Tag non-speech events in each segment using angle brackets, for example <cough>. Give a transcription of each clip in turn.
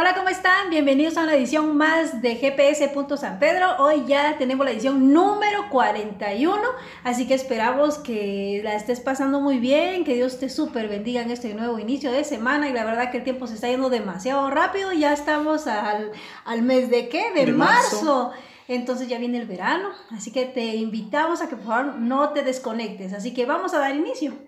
Hola, ¿cómo están? Bienvenidos a una edición más de GPS. San Pedro. Hoy ya tenemos la edición número 41, así que esperamos que la estés pasando muy bien, que Dios te súper bendiga en este nuevo inicio de semana y la verdad que el tiempo se está yendo demasiado rápido, ya estamos al, al mes de qué? De, marzo. Entonces ya viene el verano, así que te invitamos a que por favor no te desconectes. Así que vamos a dar inicio.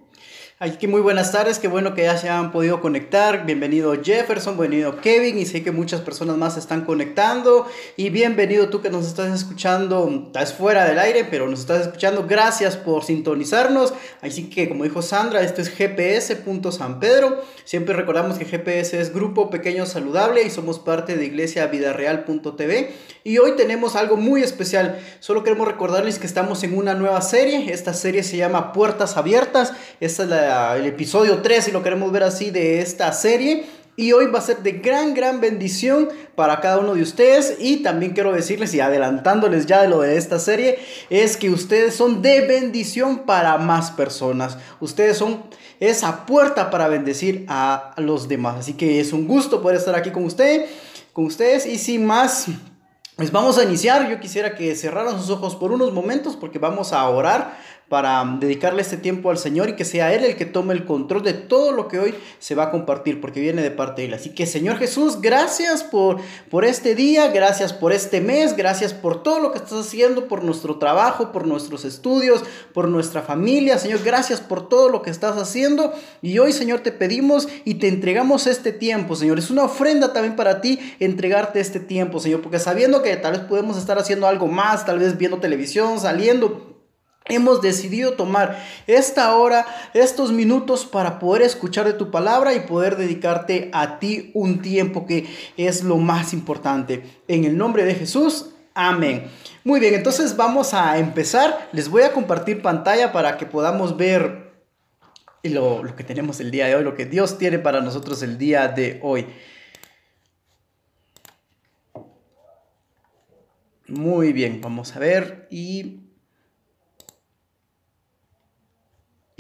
Así que muy buenas tardes, qué bueno que ya se han podido conectar. Bienvenido Jefferson, bienvenido Kevin y sé que muchas personas más están conectando. Y bienvenido tú que nos estás escuchando, estás fuera del aire, pero nos estás escuchando. Gracias por sintonizarnos. Así que como dijo Sandra, esto es GPS. San Pedro. Siempre recordamos que GPS es Grupo Pequeño Saludable y somos parte de Iglesia Vidareal.tv. Y hoy tenemos algo muy especial. Solo queremos recordarles que estamos en una nueva serie. Esta serie se llama Puertas Abiertas. Esta es la el episodio 3, si lo queremos ver así, de esta serie. Y hoy va a ser de gran, gran bendición para cada uno de ustedes. Y también quiero decirles, y adelantándoles ya de lo de esta serie, es que ustedes son de bendición para más personas. Ustedes son esa puerta para bendecir a los demás. Así que es un gusto poder estar aquí con con ustedes. Y sin más, pues vamos a iniciar. Yo quisiera que cerraran sus ojos por unos momentos porque vamos a orar para dedicarle este tiempo al Señor y que sea Él el que tome el control de todo lo que hoy se va a compartir, porque viene de parte de Él. Así que Señor Jesús, gracias por, por este día, gracias por este mes, gracias por todo lo que estás haciendo, por nuestro trabajo, por nuestros estudios, por nuestra familia. Señor, gracias por todo lo que estás haciendo. Y hoy, Señor, te pedimos y te entregamos este tiempo, Señor. Es una ofrenda también para ti entregarte este tiempo, Señor, porque sabiendo que tal vez podemos estar haciendo algo más, tal vez viendo televisión, saliendo Hemos decidido tomar esta hora, estos minutos para poder escuchar de tu palabra y poder dedicarte a ti un tiempo que es lo más importante. En el nombre de Jesús, amén. Muy bien, entonces vamos a empezar. Les voy a compartir pantalla para que podamos ver lo, lo que tenemos el día de hoy, lo que Dios tiene para nosotros el día de hoy. Muy bien, vamos a ver y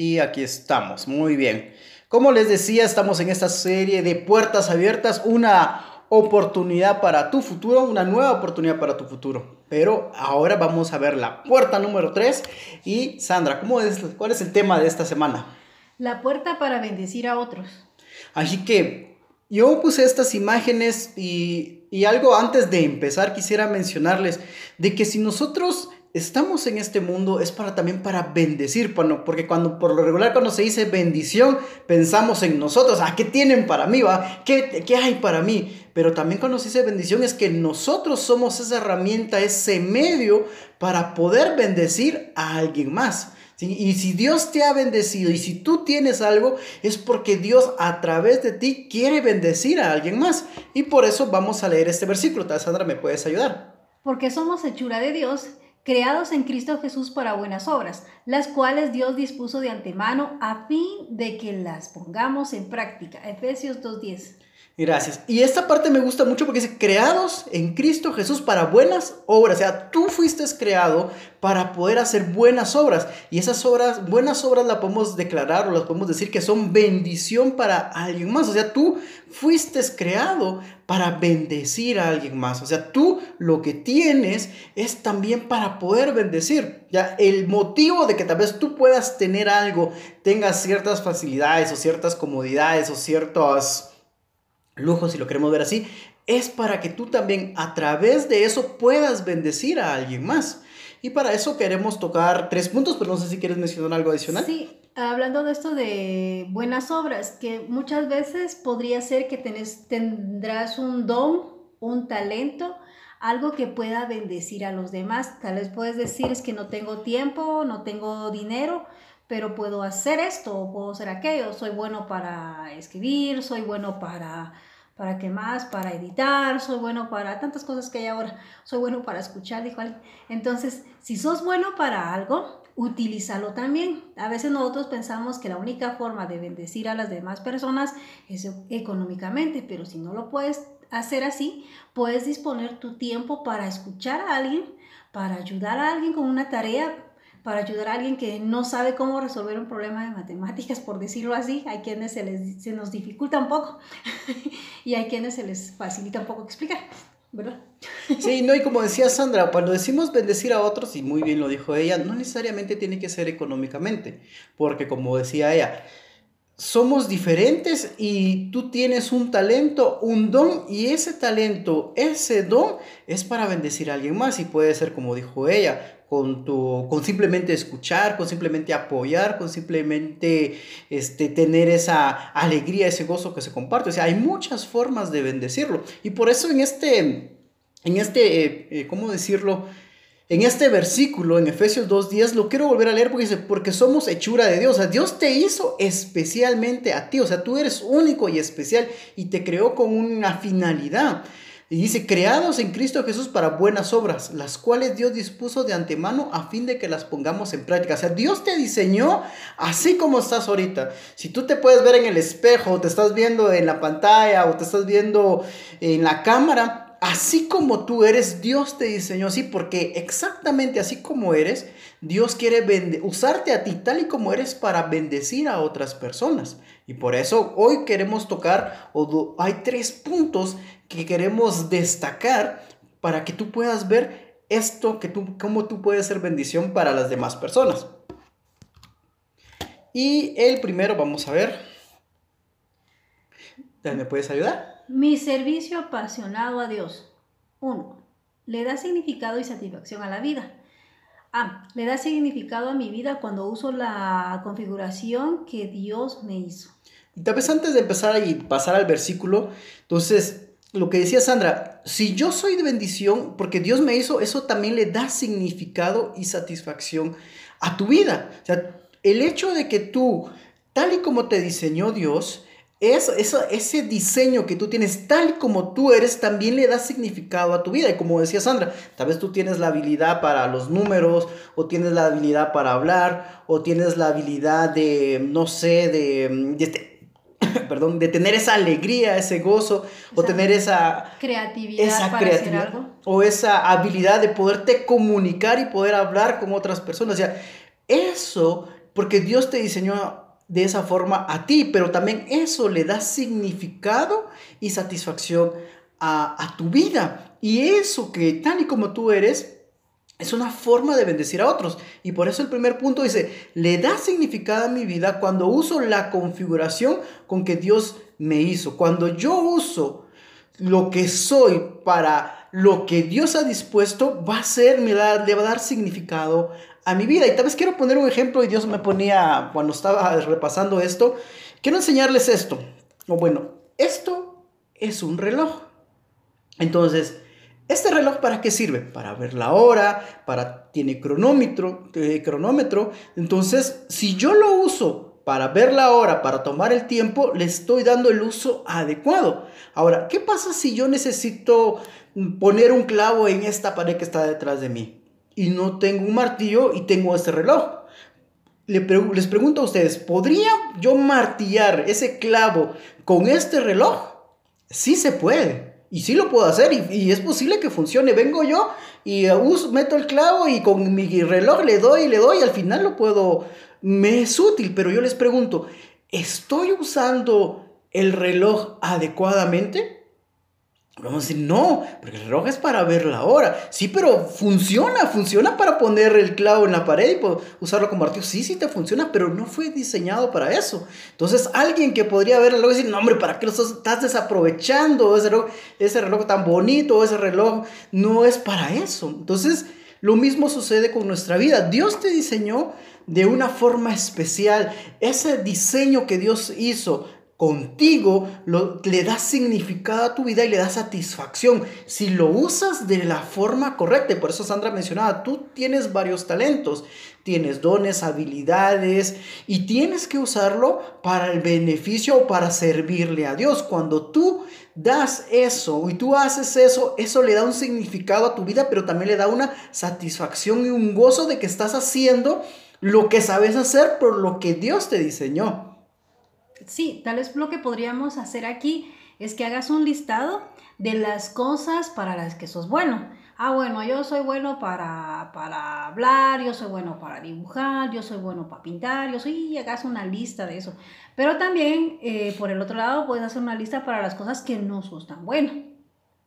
Y aquí estamos, muy bien. Como les decía, estamos en esta serie de puertas abiertas, una oportunidad para tu futuro, una nueva oportunidad para tu futuro. Pero ahora vamos a ver la puerta número 3. Y Sandra, ¿cómo es, ¿cuál es el tema de esta semana? La puerta para bendecir a otros. Así que yo puse estas imágenes y, y algo antes de empezar quisiera mencionarles de que si nosotros estamos en este mundo es para también para bendecir, porque cuando por lo regular cuando se dice bendición pensamos en nosotros, ah, ¿qué tienen para mí? Va? ¿Qué, ¿Qué hay para mí? Pero también cuando se dice bendición es que nosotros somos esa herramienta, ese medio para poder bendecir a alguien más. Y si Dios te ha bendecido y si tú tienes algo, es porque Dios a través de ti quiere bendecir a alguien más. Y por eso vamos a leer este versículo. Sandra, ¿me puedes ayudar? Porque somos hechura de Dios creados en Cristo Jesús para buenas obras, las cuales Dios dispuso de antemano a fin de que las pongamos en práctica. Efesios 2.10. Gracias. Y esta parte me gusta mucho porque dice, creados en Cristo Jesús para buenas obras. O sea, tú fuiste creado para poder hacer buenas obras. Y esas obras, buenas obras las podemos declarar o las podemos decir que son bendición para alguien más. O sea, tú fuiste creado para bendecir a alguien más. O sea, tú lo que tienes es también para poder bendecir. Ya, el motivo de que tal vez tú puedas tener algo, tengas ciertas facilidades o ciertas comodidades o ciertos lujo, si lo queremos ver así, es para que tú también a través de eso puedas bendecir a alguien más. Y para eso queremos tocar tres puntos, pero no sé si quieres mencionar algo adicional. Sí, hablando de esto de buenas obras, que muchas veces podría ser que tenés, tendrás un don, un talento, algo que pueda bendecir a los demás. Tal vez puedes decir es que no tengo tiempo, no tengo dinero, pero puedo hacer esto, puedo hacer aquello, soy bueno para escribir, soy bueno para ¿Para qué más? Para editar, soy bueno para tantas cosas que hay ahora, soy bueno para escuchar, dijo alguien. Entonces, si sos bueno para algo, utilízalo también. A veces nosotros pensamos que la única forma de bendecir a las demás personas es económicamente, pero si no lo puedes hacer así, puedes disponer tu tiempo para escuchar a alguien, para ayudar a alguien con una tarea para ayudar a alguien que no sabe cómo resolver un problema de matemáticas, por decirlo así. Hay quienes se, les, se nos dificulta un poco <laughs> y hay quienes se les facilita un poco explicar. ¿verdad? Sí, no, y como decía Sandra, cuando decimos bendecir a otros, y muy bien lo dijo ella, no necesariamente tiene que ser económicamente, porque como decía ella, somos diferentes y tú tienes un talento, un don, y ese talento, ese don es para bendecir a alguien más, y puede ser como dijo ella, con, tu, con simplemente escuchar, con simplemente apoyar, con simplemente este, tener esa alegría, ese gozo que se comparte. O sea, hay muchas formas de bendecirlo. Y por eso en este, en este eh, eh, ¿cómo decirlo? En este versículo, en Efesios 2.10, lo quiero volver a leer porque dice, porque somos hechura de Dios. O sea, Dios te hizo especialmente a ti. O sea, tú eres único y especial y te creó con una finalidad. Y dice, creados en Cristo Jesús para buenas obras, las cuales Dios dispuso de antemano a fin de que las pongamos en práctica. O sea, Dios te diseñó así como estás ahorita. Si tú te puedes ver en el espejo, o te estás viendo en la pantalla, o te estás viendo en la cámara, así como tú eres, Dios te diseñó así, porque exactamente así como eres, Dios quiere usarte a ti tal y como eres para bendecir a otras personas. Y por eso hoy queremos tocar, o hay tres puntos que queremos destacar para que tú puedas ver esto, que tú, cómo tú puedes ser bendición para las demás personas. Y el primero, vamos a ver. ¿Me puedes ayudar? Mi servicio apasionado a Dios. Uno, le da significado y satisfacción a la vida. Ah, le da significado a mi vida cuando uso la configuración que Dios me hizo. Y tal vez antes de empezar y pasar al versículo, entonces lo que decía Sandra, si yo soy de bendición, porque Dios me hizo, eso también le da significado y satisfacción a tu vida. O sea, el hecho de que tú, tal y como te diseñó Dios, es, ese diseño que tú tienes, tal y como tú eres, también le da significado a tu vida. Y como decía Sandra, tal vez tú tienes la habilidad para los números, o tienes la habilidad para hablar, o tienes la habilidad de, no sé, de, de <coughs> perdón, de tener esa alegría, ese gozo, o tener esa creatividad para hacer algo. O esa habilidad de poderte comunicar y poder hablar con otras personas. O sea, eso, porque Dios te diseñó de esa forma a ti, pero también eso le da significado y satisfacción a, a tu vida. Y eso que tal y como tú eres, es una forma de bendecir a otros. Y por eso el primer punto dice, le da significado a mi vida cuando uso la configuración con que Dios me hizo. Cuando yo uso lo que soy para lo que Dios ha dispuesto, va a ser, me le va a dar significado a mi vida. Y tal vez quiero poner un ejemplo y Dios me ponía, cuando estaba repasando esto, quiero enseñarles esto. O bueno, esto es un reloj. Entonces, ¿Este reloj para qué sirve? Para ver la hora, para tiene cronómetro, eh, cronómetro. Entonces, si yo lo uso para ver la hora, para tomar el tiempo, le estoy dando el uso adecuado. Ahora, ¿qué pasa si yo necesito poner un clavo en esta pared que está detrás de mí y no tengo un martillo y tengo este reloj? les pregunto a ustedes, ¿podría yo martillar ese clavo con este reloj? Sí se puede. Y sí lo puedo hacer y, es posible que funcione. Vengo yo y uso, meto el clavo y con mi reloj le doy y le doy y al final lo puedo... Me es útil, pero yo les pregunto, ¿estoy usando el reloj adecuadamente? Vamos a decir, no, porque el reloj es para ver la hora. Sí, pero funciona, funciona para poner el clavo en la pared y usarlo como martillo. Sí, sí te funciona, pero no fue diseñado para eso. Entonces, alguien que podría ver el reloj y decir, no, hombre, ¿para qué lo estás, desaprovechando? Ese reloj, ese reloj tan bonito, ese reloj no es para eso. Entonces, lo mismo sucede con nuestra vida. Dios te diseñó de una forma especial. Ese diseño que Dios hizo contigo le da significado a tu vida y le da satisfacción. Si lo usas de la forma correcta, por eso Sandra mencionaba, tú tienes varios talentos, tienes dones, habilidades y tienes que usarlo para el beneficio o para servirle a Dios. Cuando tú das eso y tú haces eso, eso le da un significado a tu vida, pero también le da una satisfacción y un gozo de que estás haciendo lo que sabes hacer por lo que Dios te diseñó sí, tal vez lo que podríamos hacer aquí es que hagas un listado de las cosas para las que sos bueno. Ah, bueno, yo soy bueno para, para hablar, yo soy bueno para dibujar, yo soy bueno para pintar, yo soy, y hagas una lista de eso. Pero también, eh, por el otro lado, puedes hacer una lista para las cosas que no sos tan bueno.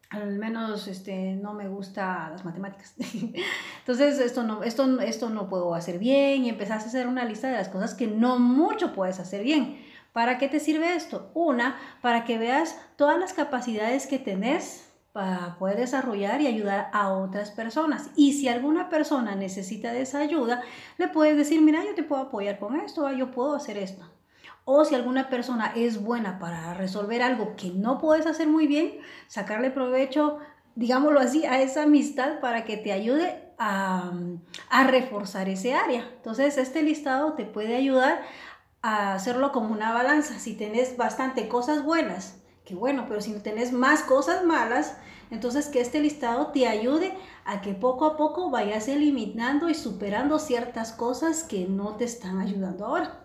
Al menos este, no me gusta las matemáticas. <laughs> Entonces, esto no, esto, esto no puedo hacer bien y empezás a hacer una lista de las cosas que no mucho puedes hacer bien. ¿Para qué te sirve esto? Una, para que veas todas las capacidades que tenés para poder desarrollar y ayudar a otras personas. Y si alguna persona necesita de esa ayuda, le puedes decir, mira, yo te puedo apoyar con esto, yo puedo hacer esto. O si alguna persona es buena para resolver algo que no puedes hacer muy bien, sacarle provecho, digámoslo así, a esa amistad para que te ayude a, a reforzar ese área. Entonces, este listado te puede ayudar a hacerlo como una balanza. Si tenés bastante cosas buenas, que bueno, pero si no tenés más cosas malas, entonces, que este listado te ayude a que poco a poco vayas eliminando y superando ciertas cosas que no te están ayudando ahora.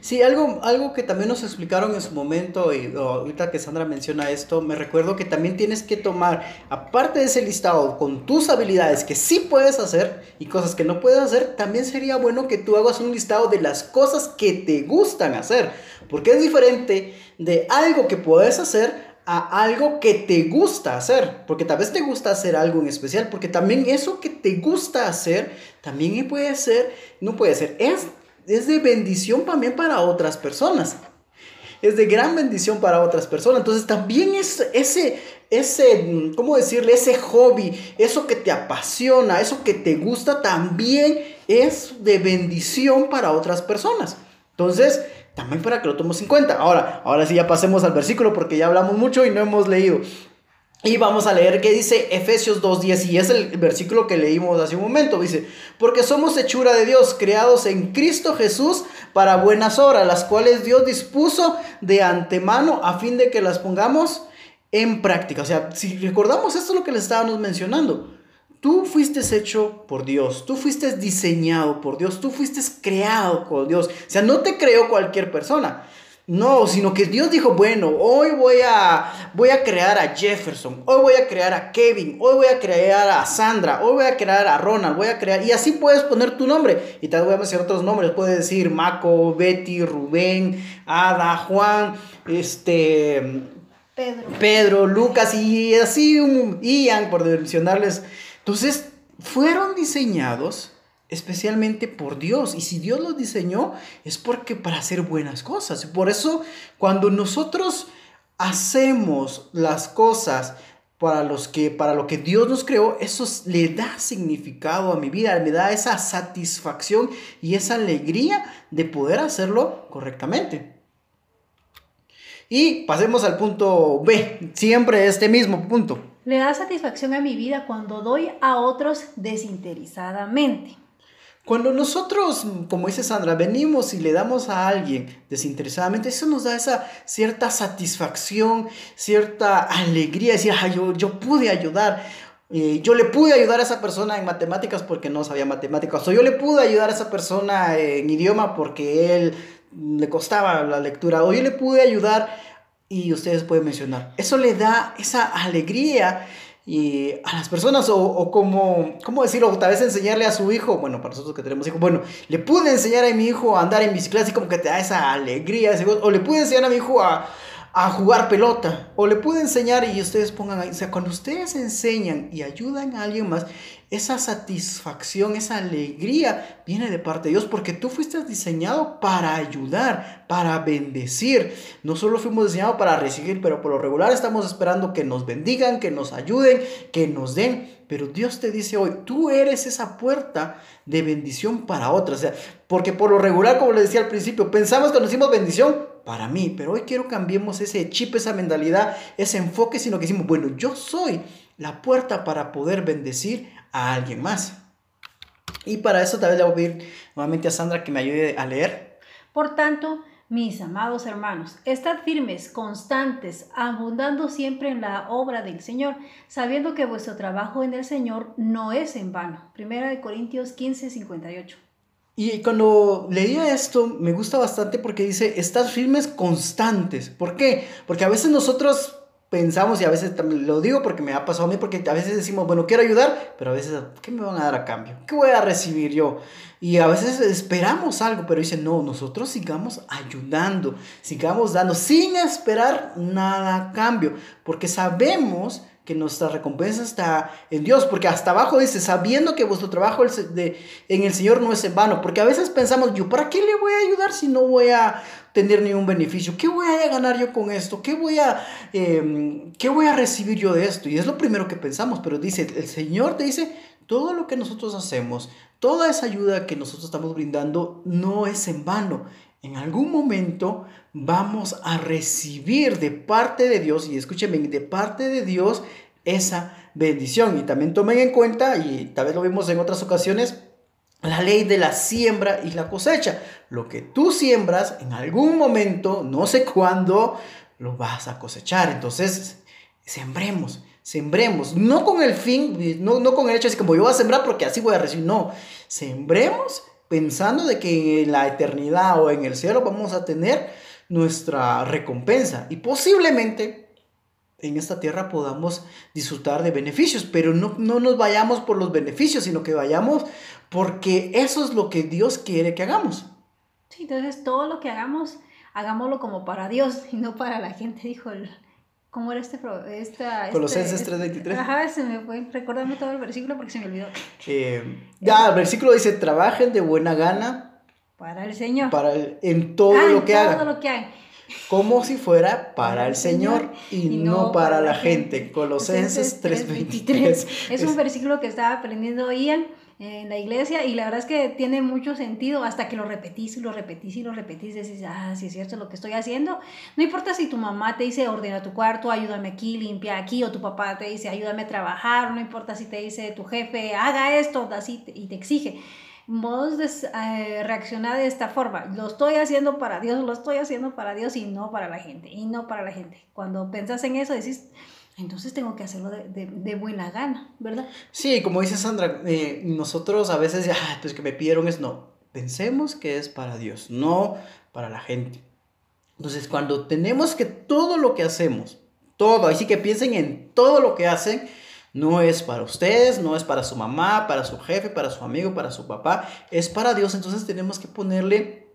Sí, algo, algo que también nos explicaron en su momento, y ahorita que Sandra menciona esto, me recuerdo que también tienes que tomar, aparte de ese listado, con tus habilidades que sí puedes hacer y cosas que no puedes hacer, también sería bueno que tú hagas un listado de las cosas que te gustan hacer, porque es diferente de algo que puedes hacer a algo que te gusta hacer, porque tal vez te gusta hacer algo en especial, porque también eso que te gusta hacer, también puede ser, no puede ser, es, es de bendición también para otras personas. Es de gran bendición para otras personas. Entonces también es ese, ese, ¿cómo decirle? Ese hobby, eso que te apasiona, eso que te gusta, también es de bendición para otras personas. Entonces, también para que lo tomemos en cuenta. Ahora, ahora sí ya pasemos al versículo porque ya hablamos mucho y no hemos leído. Y vamos a leer qué dice Efesios 2.10 y es el versículo que leímos hace un momento. Dice, porque somos hechura de Dios, creados en Cristo Jesús para buenas obras, las cuales Dios dispuso de antemano a fin de que las pongamos en práctica. O sea, si recordamos esto es lo que le estábamos mencionando. Tú fuiste hecho por Dios, tú fuiste diseñado por Dios, tú fuiste creado por Dios. O sea, no te creó cualquier persona. No, sino que Dios dijo, bueno, hoy voy a, voy a crear a Jefferson, hoy voy a crear a Kevin, hoy voy a crear a Sandra, hoy voy a crear a Ronald, voy a crear, y así puedes poner tu nombre. Y te voy a mencionar otros nombres, puedes decir Maco, Betty, Rubén, Ada, Juan, este... Pedro. Pedro, Lucas y así, un Ian, por mencionarles entonces, fueron diseñados especialmente por Dios. Y si Dios los diseñó, es porque para hacer buenas cosas. Por eso, cuando nosotros hacemos las cosas para, los que, para lo que Dios nos creó, eso le da significado a mi vida, me da esa satisfacción y esa alegría de poder hacerlo correctamente. Y pasemos al punto B, siempre este mismo punto. Le da satisfacción a mi vida cuando doy a otros desinteresadamente. Cuando nosotros, como dice Sandra, venimos y le damos a alguien desinteresadamente, eso nos da esa cierta satisfacción, cierta alegría, decir, yo, yo pude ayudar. Eh, yo le pude ayudar a esa persona en matemáticas porque no sabía matemáticas. O yo le pude ayudar a esa persona en idioma porque él le costaba la lectura. O yo le pude ayudar y ustedes pueden mencionar. Eso le da esa alegría y a las personas o, o, como, ¿cómo decirlo? Tal vez enseñarle a su hijo, bueno, para nosotros que tenemos hijos, bueno, le pude enseñar a mi hijo a andar en bicicleta, así como que te da esa alegría, o le pude enseñar a mi hijo a, a jugar pelota, o le pude enseñar y ustedes pongan ahí, o sea, cuando ustedes enseñan y ayudan a alguien más, esa satisfacción, esa alegría viene de parte de Dios porque tú fuiste diseñado para ayudar, para bendecir. No solo fuimos diseñados para recibir, pero por lo regular estamos esperando que nos bendigan, que nos ayuden, que nos den. Pero Dios te dice hoy, tú eres esa puerta de bendición para otras. O sea, porque por lo regular, como le decía al principio, pensamos que nos hicimos bendición para mí, pero hoy quiero cambiemos ese chip, esa mentalidad, ese enfoque, sino que decimos, bueno, yo soy la puerta para poder bendecir a alguien más. Y para eso tal vez le voy a pedir nuevamente a Sandra que me ayude a leer. Por tanto, mis amados hermanos, estad firmes, constantes, abundando siempre en la obra del Señor, sabiendo que vuestro trabajo en el Señor no es en vano. Primera de Corintios 15, 58. Y cuando leía esto, me gusta bastante porque dice, estad firmes, constantes. ¿Por qué? Porque a veces nosotros pensamos y a veces también lo digo porque me ha pasado a mí, porque a veces decimos, bueno, quiero ayudar, pero a veces, ¿qué me van a dar a cambio? ¿Qué voy a recibir yo? Y a veces esperamos algo, pero dicen, no, nosotros sigamos ayudando, sigamos dando sin esperar nada a cambio, porque sabemos que nuestra recompensa está en Dios, porque hasta abajo dice, sabiendo que vuestro trabajo en el Señor no es en vano, porque a veces pensamos, yo, ¿para qué le voy a ayudar si no voy a tener ningún beneficio? ¿Qué voy a ganar yo con esto? ¿Qué voy a, em, ¿qué voy a recibir yo de esto? Y es lo primero que pensamos, pero dice, el Señor te dice, todo lo que nosotros hacemos, toda esa ayuda que nosotros estamos brindando, no es en vano. En algún momento vamos a recibir de parte de Dios, y escúchenme, de parte de Dios esa bendición. Y también tomen en cuenta, y tal vez lo vimos en otras ocasiones, la ley de la siembra y la cosecha. Lo que tú siembras en algún momento, no sé cuándo, lo vas a cosechar. Entonces, sembremos, sembremos. No con el fin, no, no con el hecho de como yo voy a sembrar porque así voy a recibir. No, sembremos pensando de que en la eternidad o en el cielo vamos a tener nuestra recompensa. Y posiblemente en esta tierra podamos disfrutar de beneficios, pero no, no nos vayamos por los beneficios, sino que vayamos porque eso es lo que Dios quiere que hagamos. Sí, entonces todo lo que hagamos, hagámoslo como para Dios y no para la gente, dijo el... ¿Cómo era este? Esta, Colosenses este, 3.23. Ajá, se me fue. Recuérdame todo el versículo porque se me olvidó. Eh, ya, el versículo dice, trabajen de buena gana. Para el Señor. Para en todo ah, lo que todo hagan. Lo que hagan como si fuera para el Señor y, no, para la gente. Colosenses 3:23. Es un versículo que estaba aprendiendo Ian en la iglesia y la verdad es que tiene mucho sentido hasta que lo repetís y lo repetís y lo repetís, decís, ah, sí es cierto lo que estoy haciendo. No importa si tu mamá te dice, ordena tu cuarto, ayúdame aquí, limpia aquí, o tu papá te dice, ayúdame a trabajar, no importa si te dice tu jefe, haga esto, así, y te exige vos eh, reaccionar de esta forma. Lo estoy haciendo para Dios, lo estoy haciendo para Dios y no para la gente, y no para la gente. Cuando pensás en eso, decís, entonces tengo que hacerlo de, de, buena gana, ¿verdad? Sí, como dice Sandra, eh, nosotros a veces, ah, pues que me pidieron es no. Pensemos que es para Dios, no para la gente. Entonces, cuando tenemos que todo lo que hacemos, todo, así que piensen en todo lo que hacen, no es para ustedes, no es para su mamá, para su jefe, para su amigo, para su papá, es para Dios. Entonces tenemos que ponerle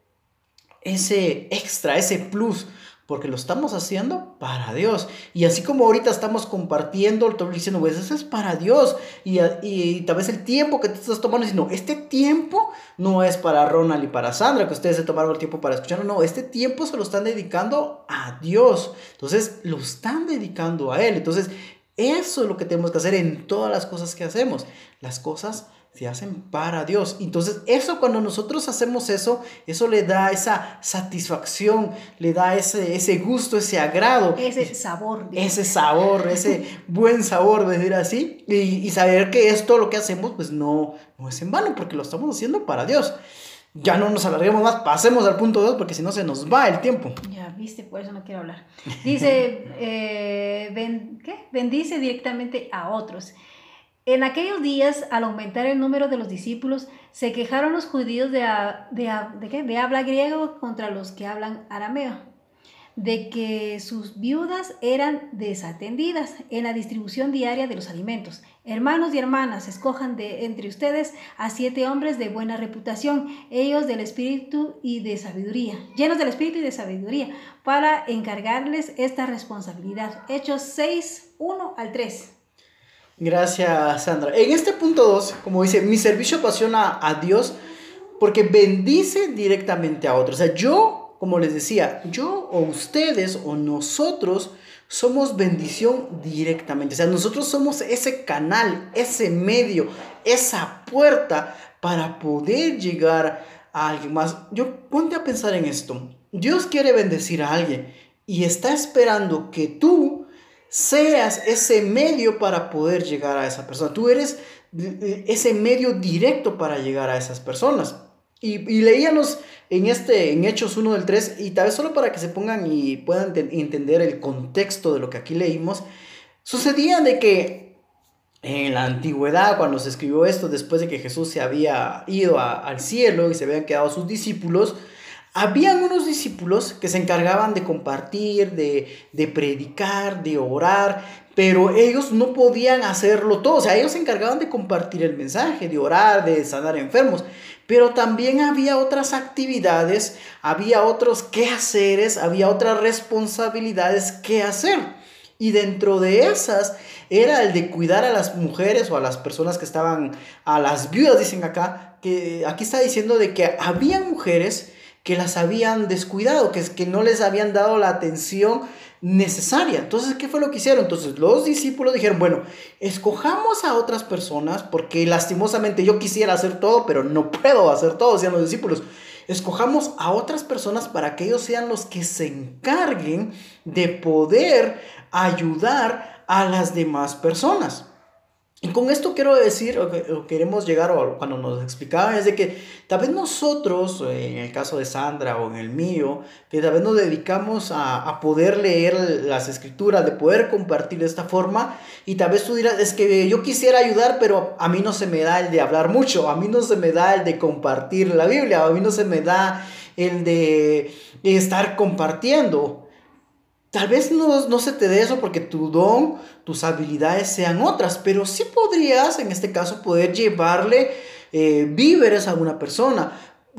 ese extra, ese plus, porque lo estamos haciendo para Dios. Y así como ahorita estamos compartiendo, estoy diciendo, pues eso es para Dios. Y, y, tal vez el tiempo que te estás tomando, no, este tiempo no es para Ronald y para Sandra, que ustedes se tomaron el tiempo para escuchar, no, este tiempo se lo están dedicando a Dios. Entonces, lo están dedicando a Él. Entonces, eso es lo que tenemos que hacer en todas las cosas que hacemos. Las cosas se hacen para Dios. Entonces, eso cuando nosotros hacemos eso, eso le da esa satisfacción, le da ese, ese gusto, ese agrado. Ese sabor. Ese sabor, ese buen sabor, decir así. Y, y, saber que esto lo que hacemos, pues no, no es en vano, porque lo estamos haciendo para Dios ya no nos alarguemos más, pasemos al punto 2 porque si no se nos va el tiempo. Ya, viste, por eso no quiero hablar. Dice, <laughs> eh, ¿qué? bendice directamente a otros. En aquellos días, al aumentar el número de los discípulos, se quejaron los judíos de, de, de, ¿qué? de habla griego contra los que hablan arameo de que sus viudas eran desatendidas en la distribución diaria de los alimentos. Hermanos y hermanas, escojan de entre ustedes a siete hombres de buena reputación, ellos del espíritu y de sabiduría, llenos del espíritu y de sabiduría, para encargarles esta responsabilidad. Hechos 6, 1 al 3. Gracias, Sandra. En este punto 2, como dice, mi servicio apasiona a Dios porque bendice directamente a otros. O sea, yo como les decía, yo o ustedes o nosotros somos bendición directamente. O sea, nosotros somos ese canal, ese medio, esa puerta para poder llegar a alguien más. Yo ponte a pensar en esto. Dios quiere bendecir a alguien y está esperando que tú seas ese medio para poder llegar a esa persona. Tú eres ese medio directo para llegar a esas personas. Y, y leíanos en este, en Hechos 1 del 3, y tal vez solo para que se pongan y puedan entender el contexto de lo que aquí leímos, sucedía de que en la antigüedad, cuando se escribió esto, después de que Jesús se había ido al cielo y se habían quedado sus discípulos, habían unos discípulos que se encargaban de compartir, de, de predicar, de orar, pero ellos no podían hacerlo todo. O sea, ellos se encargaban de compartir el mensaje, de orar, de sanar enfermos. Pero también había otras actividades, había otros quehaceres, había otras responsabilidades que hacer. Y dentro de esas era el de cuidar a las mujeres o a las personas que estaban, a las viudas, dicen acá, que aquí está diciendo de que había mujeres que las habían descuidado, que, que no les habían dado la atención necesaria. Entonces, ¿qué fue lo que hicieron? Entonces, los discípulos dijeron, bueno, escojamos a otras personas, porque lastimosamente yo quisiera hacer todo, pero no puedo hacer todo, decían los discípulos. Escojamos a otras personas para que ellos sean los que se encarguen de poder ayudar a las demás personas. Y con esto quiero decir, o, queremos llegar, o cuando nos explicaban, es de que tal vez nosotros, en el caso de Sandra o en el mío, que tal vez nos dedicamos a, a, poder leer las escrituras, de poder compartir de esta forma, y tal vez tú dirás, es que yo quisiera ayudar, pero a mí no se me da el de hablar mucho, a mí no se me da el de compartir la Biblia, a mí no se me da el de estar compartiendo. Tal vez no, no, se te dé eso porque tu don, tus habilidades sean otras, pero sí podrías, en este caso, poder llevarle eh, víveres a una persona.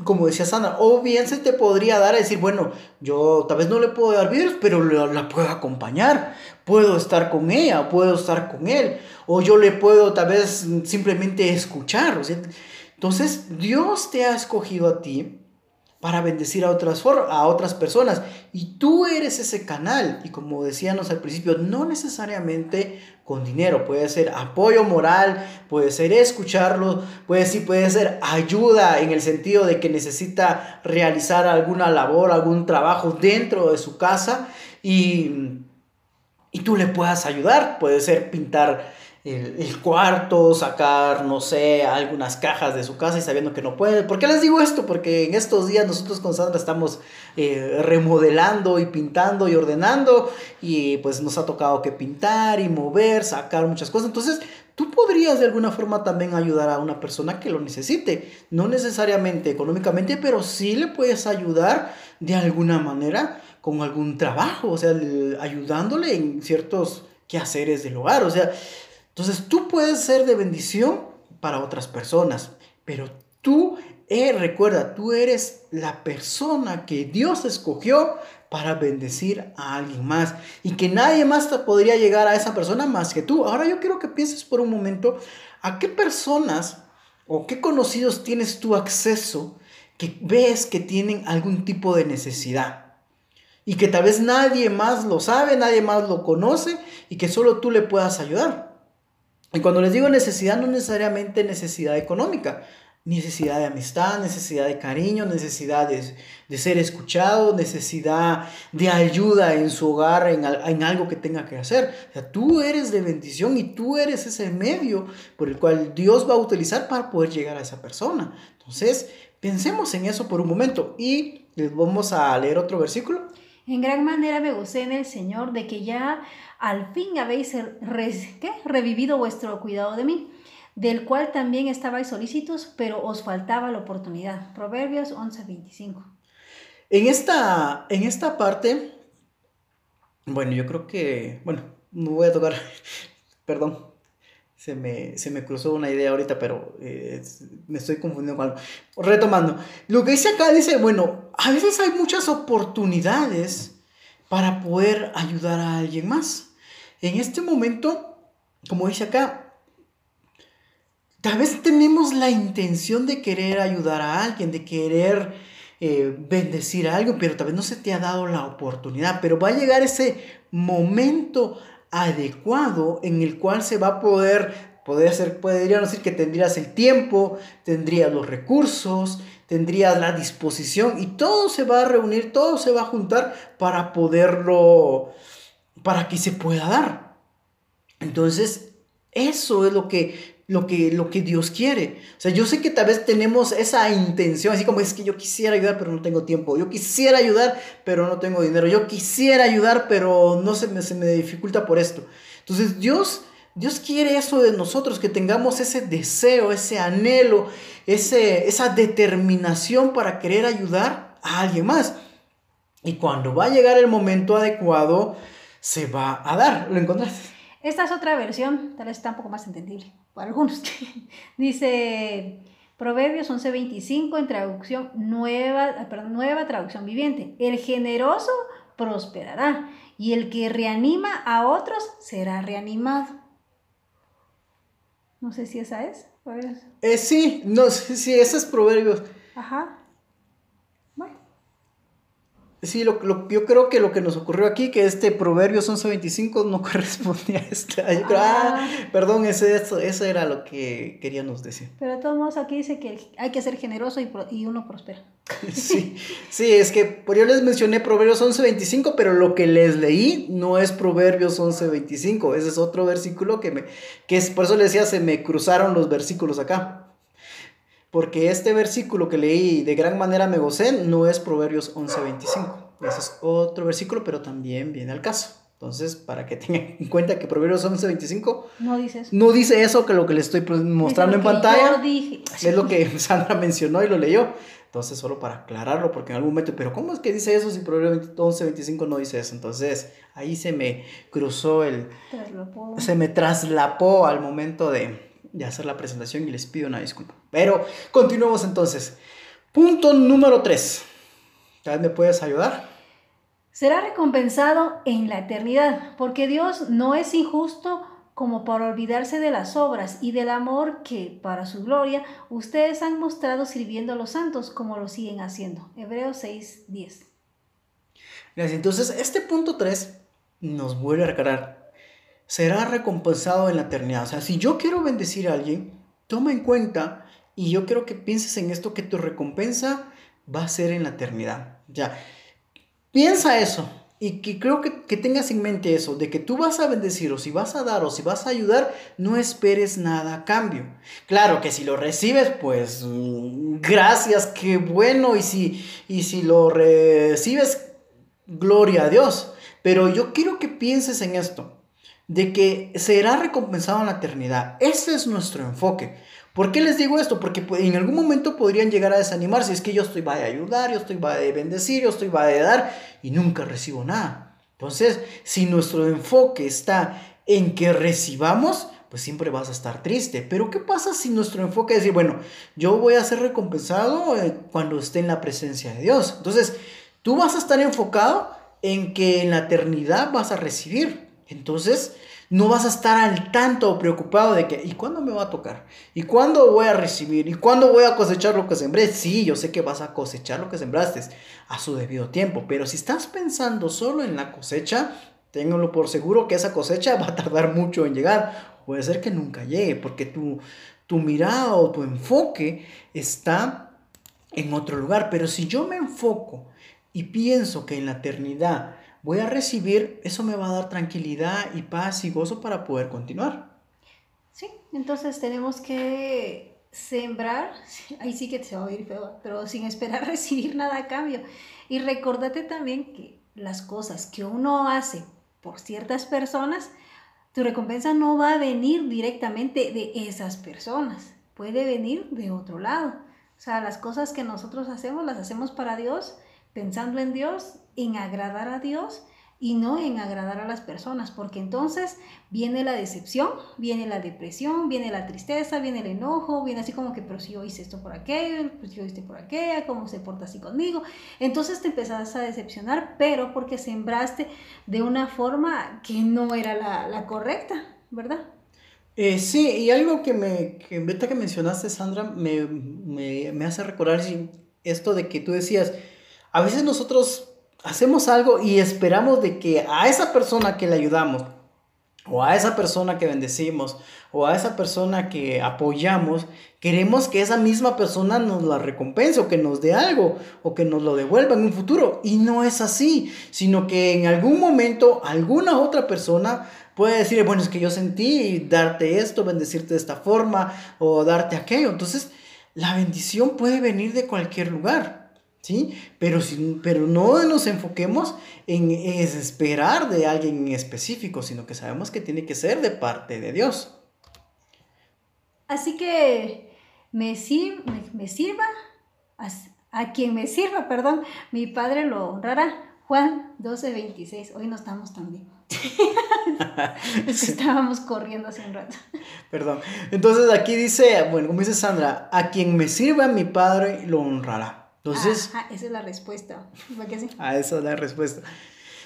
Como decía Sandra, o bien se te podría dar a decir, bueno, yo tal vez no le puedo dar víveres, pero la, puedo acompañar, puedo estar con ella, puedo estar con él, o yo le puedo tal vez simplemente escuchar. entonces, Dios te ha escogido a ti para bendecir a otras, a otras personas. Y tú eres ese canal. Y como decíamos al principio, no necesariamente con dinero. Puede ser apoyo moral, puede ser escucharlo, puede, sí, puede ser ayuda en el sentido de que necesita realizar alguna labor, algún trabajo dentro de su casa y, y tú le puedas ayudar. Puede ser pintar el, cuarto, sacar, no sé, algunas cajas de su casa y sabiendo que no puede. ¿Por qué les digo esto? Porque en estos días nosotros con Sandra estamos eh, remodelando y pintando y ordenando y pues nos ha tocado que pintar y mover, sacar muchas cosas. Entonces, tú podrías de alguna forma también ayudar a una persona que lo necesite. No necesariamente económicamente, pero sí le puedes ayudar de alguna manera con algún trabajo, o sea, ayudándole en ciertos quehaceres del hogar. O sea, entonces tú puedes ser de bendición para otras personas, pero tú, eh, recuerda, tú eres la persona que Dios escogió para bendecir a alguien más y que nadie más te podría llegar a esa persona más que tú. Ahora yo quiero que pienses por un momento a qué personas o qué conocidos tienes tu acceso que ves que tienen algún tipo de necesidad y que tal vez nadie más lo sabe, nadie más lo conoce y que solo tú le puedas ayudar. Y cuando les digo necesidad, no necesariamente necesidad económica, necesidad de amistad, necesidad de cariño, necesidad de, ser escuchado, necesidad de ayuda en su hogar, en, en, algo que tenga que hacer. O sea, tú eres de bendición y tú eres ese medio por el cual Dios va a utilizar para poder llegar a esa persona. Entonces, pensemos en eso por un momento y les vamos a leer otro versículo. En gran manera me gocé en el Señor de que ya al fin habéis revivido vuestro cuidado de mí, del cual también estabais solícitos, pero os faltaba la oportunidad. Proverbios 11:25. En esta, en esta parte, bueno, yo creo que, bueno, no voy a tocar, <laughs> perdón, se me, se me, cruzó una idea ahorita, pero eh, me estoy confundiendo con algo. Retomando, lo que dice acá dice, bueno, a veces hay muchas oportunidades para poder ayudar a alguien más. En este momento, como dice acá, tal vez tenemos la intención de querer ayudar a alguien, de querer eh, bendecir a alguien, pero tal vez no se te ha dado la oportunidad. Pero va a llegar ese momento adecuado en el cual se va a poder Podría ser, podrían decir que tendrías el tiempo, tendrías los recursos, tendrías la disposición y todo se va a reunir, todo se va a juntar para poderlo, para que se pueda dar. Entonces, eso es lo que, lo que, lo que Dios quiere. O sea, yo sé que tal vez tenemos esa intención, así como es que yo quisiera ayudar, pero no tengo tiempo. Yo quisiera ayudar, pero no tengo dinero. Yo quisiera ayudar, pero no se me, se me dificulta por esto. Entonces, Dios... Dios quiere eso de nosotros, que tengamos ese deseo, ese anhelo, ese, esa determinación para querer ayudar a alguien más. Y cuando va a llegar el momento adecuado, se va a dar. ¿Lo encontraste? Esta es otra versión, tal vez está un poco más entendible para algunos. <laughs> Dice Proverbios 11:25 en traducción nueva, perdón, nueva traducción viviente. El generoso prosperará y el que reanima a otros será reanimado. No sé si esa es. Eh, sí, no sé si esa es Proverbios. Ajá. Sí, lo, yo creo que lo que nos ocurrió aquí, que este Proverbios 11.25 no <laughs> correspondía a esta. Ah. ah, perdón, ese, eso, eso era lo que queríamos decir. Pero de todos modos aquí dice que hay que ser generoso y, y uno prospera. <laughs> sí, sí, es que por yo les mencioné Proverbios 11.25, pero lo que les leí no es Proverbios 11.25, ese es otro versículo que me, que es, por eso les decía, se me cruzaron los versículos acá porque este versículo que leí de gran manera me gocé no es Proverbios 11:25. Ese es otro versículo, pero también viene al caso. Entonces, para que tengan en cuenta que Proverbios 11:25 no dice eso. No dice eso que lo que le estoy mostrando en pantalla. dije. Es lo que <laughs> Sandra mencionó y lo leyó. Entonces, solo para aclararlo, porque en algún momento, pero ¿cómo es que dice eso si Proverbios 11:25 no dice eso? Entonces, ahí se me cruzó el... Se me traslapó al momento de, de hacer la presentación y les pido una disculpa. Pero continuemos entonces. Punto número 3. ¿Tal vez me puedes ayudar? Será recompensado en la eternidad, porque Dios no es injusto como para olvidarse de las obras y del amor que, para su gloria, ustedes han mostrado sirviendo a los santos como lo siguen haciendo. Hebreos 6, 10. Gracias. Entonces, este punto 3 nos vuelve a recordar será recompensado en la eternidad. O sea, si yo quiero bendecir a alguien, toma en cuenta y yo quiero que pienses en esto, que tu recompensa va a ser en la eternidad. Ya, piensa eso y que creo que, que, tengas en mente eso, de que tú vas a bendecir o si vas a dar o si vas a ayudar, no esperes nada a cambio. Claro que si lo recibes, pues gracias, qué bueno, y si, y si lo recibes, gloria a Dios. Pero yo quiero que pienses en esto de que será recompensado en la eternidad. Ese es nuestro enfoque. ¿Por qué les digo esto? Porque en algún momento podrían llegar a desanimar si es que yo estoy va a ayudar, yo estoy va a bendecir, yo estoy va a dar y nunca recibo nada. Entonces, si nuestro enfoque está en que recibamos, pues siempre vas a estar triste. Pero ¿qué pasa si nuestro enfoque es decir, bueno, yo voy a ser recompensado eh, cuando esté en la presencia de Dios? Entonces, tú vas a estar enfocado en que en la eternidad vas a recibir. Entonces, no vas a estar al tanto preocupado de que, ¿y cuándo me va a tocar? ¿Y cuándo voy a recibir? ¿Y cuándo voy a cosechar lo que sembré? Sí, yo sé que vas a cosechar lo que sembraste a su debido tiempo, pero si estás pensando solo en la cosecha, ténganlo por seguro que esa cosecha va a tardar mucho en llegar. Puede ser que nunca llegue, porque tu, tu mirada o tu enfoque está en otro lugar. Pero si yo me enfoco y pienso que en la eternidad voy a recibir, eso me va a dar tranquilidad y paz y gozo para poder continuar. Sí, entonces tenemos que sembrar, ahí sí que te va a oír feo, pero sin esperar <laughs> recibir nada a cambio. Y recordate también que las cosas que uno hace por ciertas personas, tu recompensa no va a venir directamente de esas personas, puede venir de otro lado. O sea, las cosas que nosotros hacemos las hacemos para Dios pensando en Dios, en agradar a Dios y no en agradar a las personas, porque entonces viene la decepción, viene la depresión, viene la tristeza, viene el enojo, viene así como que, pero si yo hice esto por aquello, pues yo hice por aquella, ¿cómo se porta así conmigo? Entonces te empezás a decepcionar, pero porque sembraste de una forma que no era la, correcta, ¿verdad? Eh, sí, y algo que me, que, que mencionaste, Sandra, me, me, me hace recordar esto de que tú decías, a veces nosotros hacemos algo y esperamos de que a esa persona que le ayudamos, o a esa persona que bendecimos, o a esa persona que apoyamos, queremos que esa misma persona nos la recompense o que nos dé algo o que nos lo devuelva en un futuro. Y no es así, sino que en algún momento alguna otra persona puede decir, bueno, es que yo sentí darte esto, bendecirte de esta forma o darte aquello. Entonces, la bendición puede venir de cualquier lugar. ¿Sí? Pero, pero no nos enfoquemos en esperar de alguien en específico, sino que sabemos que tiene que ser de parte de Dios. Así que me, me, sirva a quien me sirva, perdón, mi Padre lo honrará. Juan 12, 26. Hoy no estamos tan bien. <laughs> estábamos corriendo hace un rato. Perdón. Entonces aquí dice, bueno, como dice Sandra, a quien me sirva mi Padre lo honrará. Entonces... Ah, esa es la respuesta. Ah, esa es la respuesta.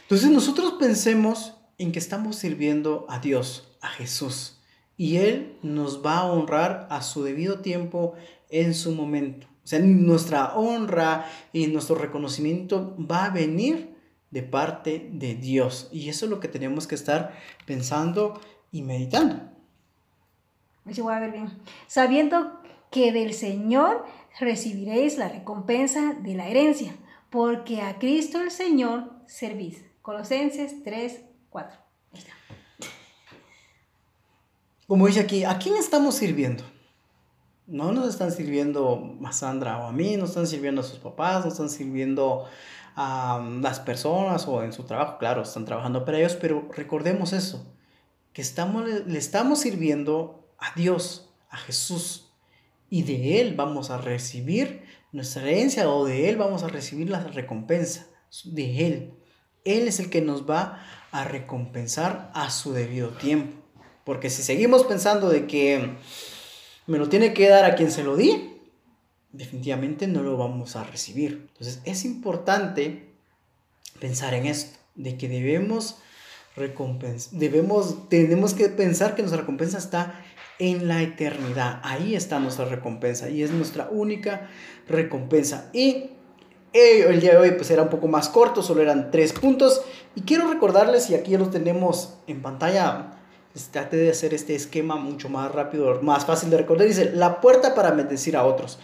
Entonces nosotros pensemos en que estamos sirviendo a Dios, a Jesús, y Él nos va a honrar a su debido tiempo en su momento. O sea, nuestra honra y nuestro reconocimiento va a venir de parte de Dios. Y eso es lo que tenemos que estar pensando y meditando. voy a ver bien. Sabiendo que del Señor recibiréis la recompensa de la herencia, porque a Cristo el Señor servís. Colosenses 3, 4. Como dice aquí, ¿a quién estamos sirviendo? No nos están sirviendo a Sandra o a mí, no están sirviendo a sus papás, no están sirviendo a las personas o en su trabajo, claro, están trabajando para ellos, pero recordemos eso, que estamos, le estamos sirviendo a Dios, a Jesús, y de Él vamos a recibir nuestra herencia o de Él vamos a recibir la recompensa, de Él. Él es el que nos va a recompensar a su debido tiempo. Porque si seguimos pensando de que me lo tiene que dar a quien se lo di, definitivamente no lo vamos a recibir. Entonces es importante pensar en esto, de que debemos recompensar, debemos, tenemos que pensar que nuestra recompensa está en la eternidad. Ahí está nuestra recompensa y es nuestra única recompensa. Y eh, el día de hoy pues era un poco más corto, solo eran tres puntos. Y quiero recordarles, y aquí ya los tenemos en pantalla, pues, trate de hacer este esquema mucho más rápido, más fácil de recordar. Dice, la puerta para bendecir a otros.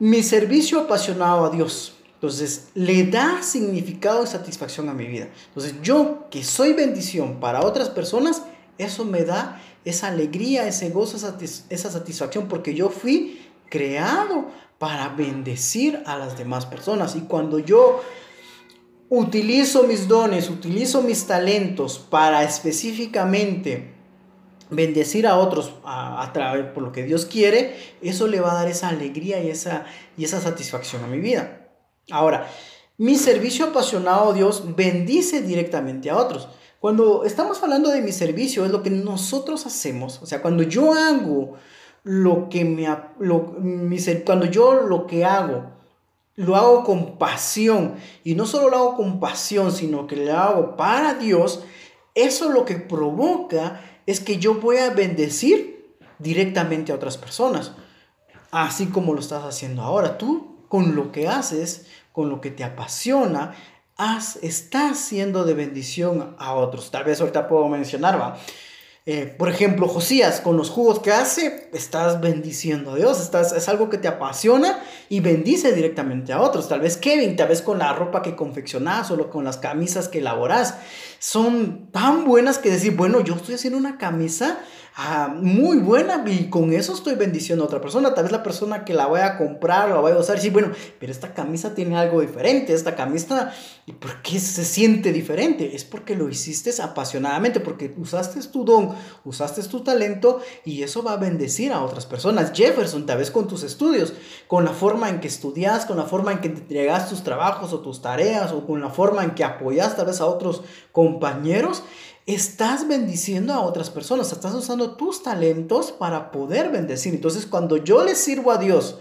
Mi servicio apasionado a Dios. Entonces, le da significado y satisfacción a mi vida. Entonces, yo que soy bendición para otras personas, eso me da esa alegría, ese gozo, esa satisfacción, porque yo fui creado para bendecir a las demás personas. Y cuando yo utilizo mis dones, utilizo mis talentos para específicamente bendecir a otros a, través por lo que Dios quiere, eso le va a dar esa alegría y esa, y esa satisfacción a mi vida. Ahora, mi servicio apasionado a Dios bendice directamente a otros. Cuando estamos hablando de mi servicio, es lo que nosotros hacemos. O sea, cuando yo hago lo que me... Lo, cuando yo lo que hago lo hago con pasión. Y no solo lo hago con pasión, sino que lo hago para Dios. Eso lo que provoca es que yo voy a bendecir directamente a otras personas. Así como lo estás haciendo ahora. Tú con lo que haces, con lo que te apasiona, estás siendo de bendición a otros. Tal vez ahorita puedo mencionar. Eh, por ejemplo, Josías, con los jugos que hace, estás bendiciendo a Dios, estás, es algo que te apasiona y bendice directamente a otros. Tal vez Kevin, tal vez con la ropa que confeccionas o con las camisas que elaboras, son tan buenas que decir, bueno, yo estoy haciendo una camisa Ah, muy buena y con eso estoy bendiciendo a otra persona. Tal vez la persona que la vaya a comprar o la vaya a usar y bueno, pero esta camisa tiene algo diferente, esta camisa, ¿y por qué se siente diferente? Es porque lo hiciste apasionadamente, porque usaste tu don, usaste tu talento y eso va a bendecir a otras personas. Jefferson, tal vez con tus estudios, con la forma en que estudias, con la forma en que entregas tus trabajos o tus tareas o con la forma en que apoyas tal vez a otros compañeros estás bendiciendo a otras personas, estás usando tus talentos para poder bendecir. Entonces, cuando yo le sirvo a Dios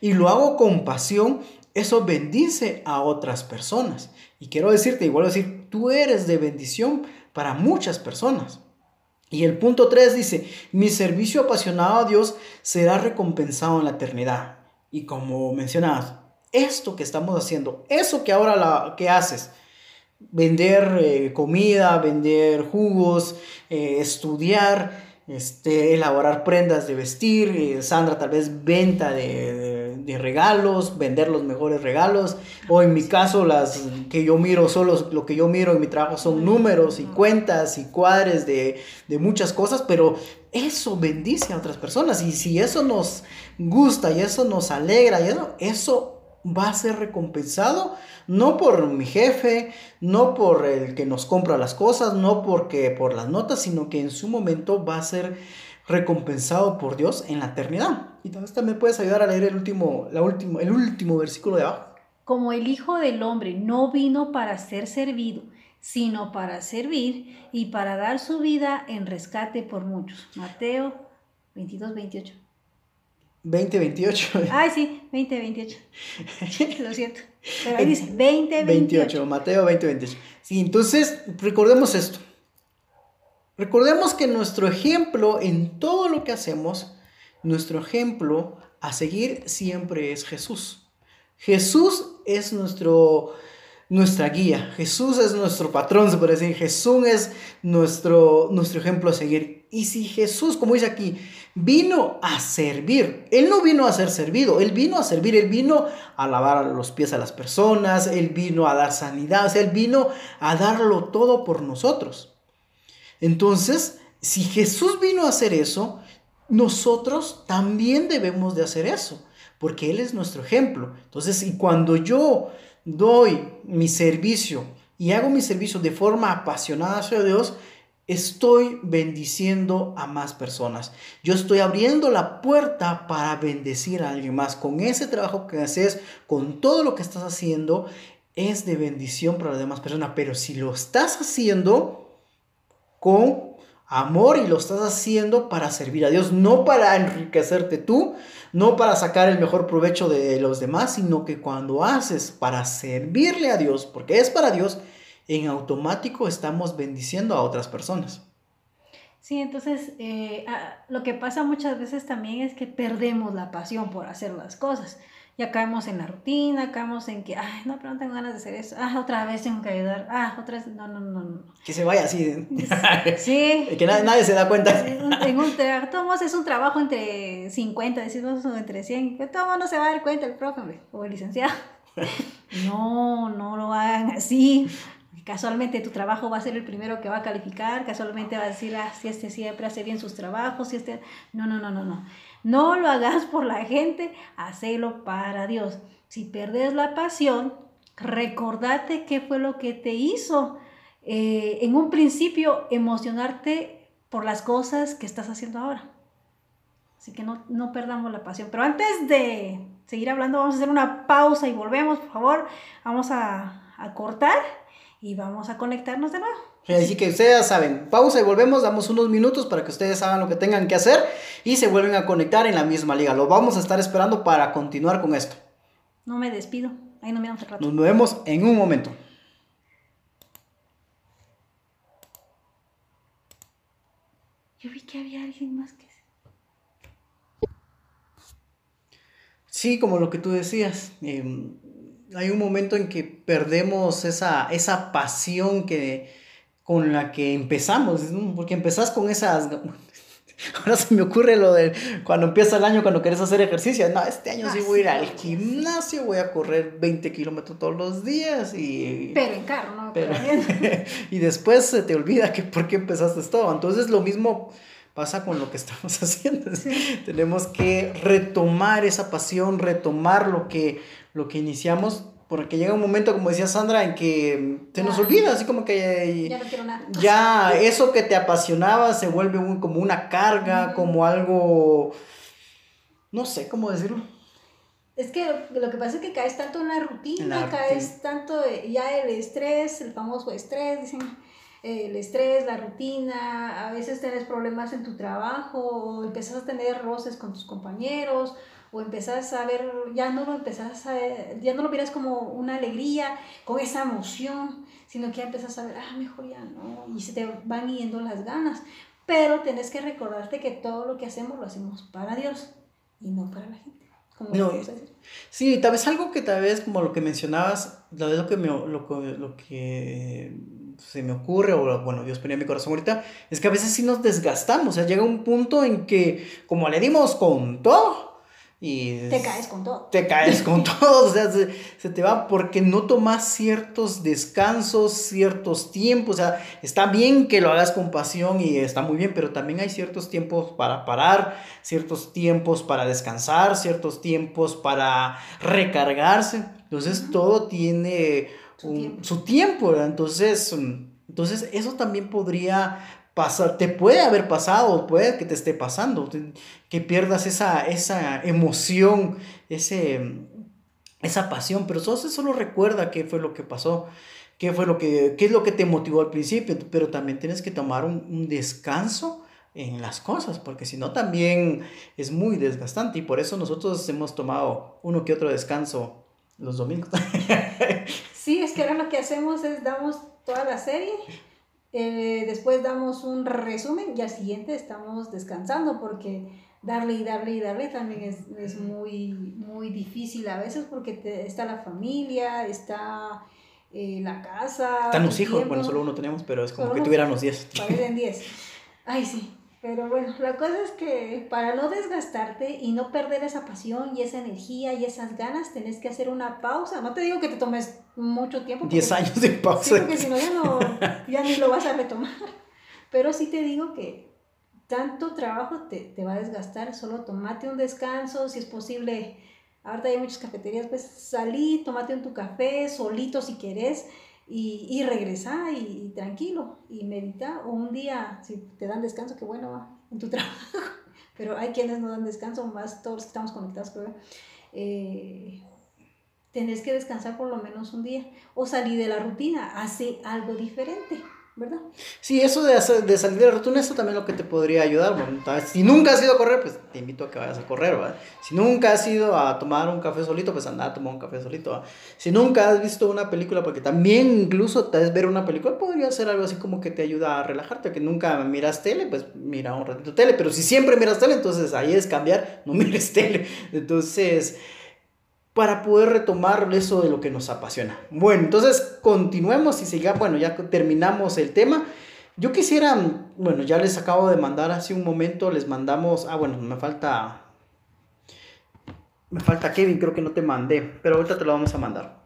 y lo hago con pasión, eso bendice a otras personas. Y quiero decirte, igual decir, tú eres de bendición para muchas personas. Y el punto 3 dice, mi servicio apasionado a Dios será recompensado en la eternidad. Y como mencionabas, esto que estamos haciendo, eso que ahora la, que haces, vender eh, comida, vender jugos, eh, estudiar, este, elaborar prendas de vestir, eh, Sandra tal vez venta de, regalos, vender los mejores regalos, o en mi caso las que yo miro, solo lo que yo miro en mi trabajo son números y cuentas y cuadres de, de muchas cosas, pero eso bendice a otras personas y si eso nos gusta y eso nos alegra y eso, eso va a ser recompensado no por mi jefe, no por el que nos compra las cosas, no porque por las notas, sino que en su momento va a ser recompensado por Dios en la eternidad. Y entonces me puedes ayudar a leer el último, la último, el último versículo de abajo. Como el Hijo del Hombre no vino para ser servido, sino para servir y para dar su vida en rescate por muchos. Mateo 22, 28. 20, 28. Ay, sí, 20, 28. <laughs> Lo siento. Pero ahí dice 20, 28. Mateo 20, 28. Sí, entonces recordemos esto. Recordemos que nuestro ejemplo en todo lo que hacemos, nuestro ejemplo a seguir siempre es Jesús. Jesús es nuestro, nuestra guía, Jesús es nuestro patrón, se puede decir, Jesús es nuestro, nuestro ejemplo a seguir. Y si Jesús, como dice aquí, vino a servir, Él no vino a ser servido, Él vino a servir, Él vino a lavar los pies a las personas, Él vino a dar sanidad, Él vino a darlo todo por nosotros. Entonces, si Jesús vino a hacer eso, nosotros también debemos de hacer eso, porque Él es nuestro ejemplo. Entonces, y cuando yo doy mi servicio y hago mi servicio de forma apasionada hacia Dios, estoy bendiciendo a más personas. Yo estoy abriendo la puerta para bendecir a alguien más. Con ese trabajo que haces, con todo lo que estás haciendo, es de bendición para las demás personas. Pero si lo estás haciendo con amor y lo estás haciendo para servir a Dios, no para enriquecerte tú, no para sacar el mejor provecho de los demás, sino que cuando haces para servirle a Dios, porque es para Dios, en automático estamos bendiciendo a otras personas. Sí, entonces eh, ah, lo que pasa muchas veces también es que perdemos la pasión por hacer las cosas ya caemos en la rutina, caemos en que, ay, no, pero no tengo ganas de hacer eso, ah, otra vez tengo que ayudar, ah, otra vez, no, no, no, no. Que se vaya así. <laughs> Sí. <laughs> que nadie, se da cuenta. En un, todos es un trabajo entre 50, decimos entre 100, que todo no se va a dar cuenta el profe o el licenciado. <laughs> no, no lo hagan así. Casualmente tu trabajo va a ser el primero que va a calificar, casualmente va a decir, ah, si este siempre hace bien sus trabajos, si este... No, no, no, no, no. No lo hagas por la gente, hacelo para Dios. Si perdes la pasión, recordate qué fue lo que te hizo eh, en un principio emocionarte por las cosas que estás haciendo ahora. Así que no, no perdamos la pasión. Pero antes de seguir hablando, vamos a hacer una pausa y volvemos, por favor. Vamos a, a cortar y vamos a conectarnos de nuevo. Así que ustedes saben, pausa y volvemos, damos unos minutos para que ustedes hagan lo que tengan que hacer y se vuelven a conectar en la misma liga. Lo vamos a estar esperando para continuar con esto. No me despido, ahí no me vemos rato. Nos vemos en un momento. Yo vi que había alguien más que... Sí, como lo que tú decías. Em, hay un momento en que perdemos esa, esa pasión que con la que empezamos, porque empezás con esas... <laughs> Ahora se me ocurre lo de cuando empieza el año, cuando quieres hacer ejercicio. No, este año sí voy a ir al gimnasio, voy a correr 20 kilómetros todos los días y... Pero en carro, ¿no? Pero, <laughs> y después se te olvida que por qué empezaste todo. Entonces lo mismo pasa con lo que estamos <laughs> haciendo. Tenemos que retomar esa pasión, retomar lo que, lo que iniciamos porque llega un momento, como decía Sandra, en que se nos olvida, así como que... Ya no quiero nada. Ya eso que te apasionaba se vuelve como una carga, como algo... No sé cómo decirlo. Es que lo, que pasa es que caes tanto en la rutina, caes tanto ya el estrés, el famoso estrés, dicen, el estrés, la rutina, a veces tienes problemas en tu trabajo, o empiezas a tener roces con tus compañeros, o empezás a ver, ya no lo empezás a, ya no lo miras como una alegría, con esa emoción, sino que ya empezás a ver, ah, mejor ya no, y se te van yendo las ganas. Pero tenés que recordarte que todo lo que hacemos lo hacemos para Dios y no para la gente. no, sí, tal vez algo que tal vez como lo que mencionabas, tal vez lo que, me, lo, lo que se me ocurre, o bueno, Dios ponía mi corazón ahorita, es que a veces sí nos desgastamos, o sea, llega un punto en que como le dimos con todo, y te caes con todo. Te caes con <laughs> todo, o sea, se, te va porque no tomas ciertos descansos, ciertos tiempos, o sea, está bien que lo hagas con pasión y está muy bien, pero también hay ciertos tiempos para parar, ciertos tiempos para descansar, ciertos tiempos para recargarse, entonces todo tiene su tiempo, su tiempo entonces, entonces eso también podría pasar, te puede haber pasado, puede que te esté pasando, que pierdas esa, esa emoción, ese, esa pasión, pero solo, solo recuerda qué fue lo que pasó, qué fue lo que, qué es lo que te motivó al principio, pero también tienes que tomar un, un descanso en las cosas, porque si no también es muy desgastante y por eso nosotros hemos tomado uno que otro descanso los domingos. <laughs> que hacemos es damos toda la serie, eh, después damos un resumen y al siguiente estamos descansando porque darle y darle y darle también es, es muy, muy difícil a veces porque está la familia, está eh, la casa. Están los hijos, bueno, solo uno tenemos, pero es como que tuviéramos 10. Parecen 10. Ay, sí. Pero bueno, la cosa es que para no desgastarte y no perder esa pasión y esa energía y esas ganas, tenés que hacer una pausa. No te digo que te tomes mucho tiempo. 10 años de pausa. Sí, porque si no ya, no ya ni lo vas a retomar. Pero sí te digo que tanto trabajo te, te va a desgastar, solo tomate un descanso, si es posible. Ahorita hay muchas cafeterías, pues salí, tomate un tu café, solito si querés y, y regresa y, tranquilo y medita o un día si te dan descanso que bueno va en tu <laughs> trabajo. Pero hay quienes no dan descanso más todos los que estamos conectados creo eh, tenés que descansar por lo menos un día o salir de la rutina hace algo diferente ¿verdad? Sí, eso de, de salir de la rutina, eso también lo que te podría ayudar. si nunca has ido a correr, pues te invito a que vayas a correr, ¿verdad? Si nunca has ido a tomar un café solito, pues anda a tomar un café solito, Si nunca has visto una película, porque también incluso tal vez ver una película podría ser algo así como que te ayuda a relajarte, que nunca miras tele, pues mira un ratito tele, pero si siempre miras tele, entonces ahí es cambiar, no <laughs> mires tele. Entonces para poder retomar eso de lo que nos apasiona. Bueno, entonces continuemos y siga, bueno, ya terminamos el tema. Yo quisiera, bueno, ya les acabo de mandar hace un momento, les mandamos, ah, bueno, me falta, me falta Kevin, creo que no te mandé, pero ahorita te lo vamos a mandar.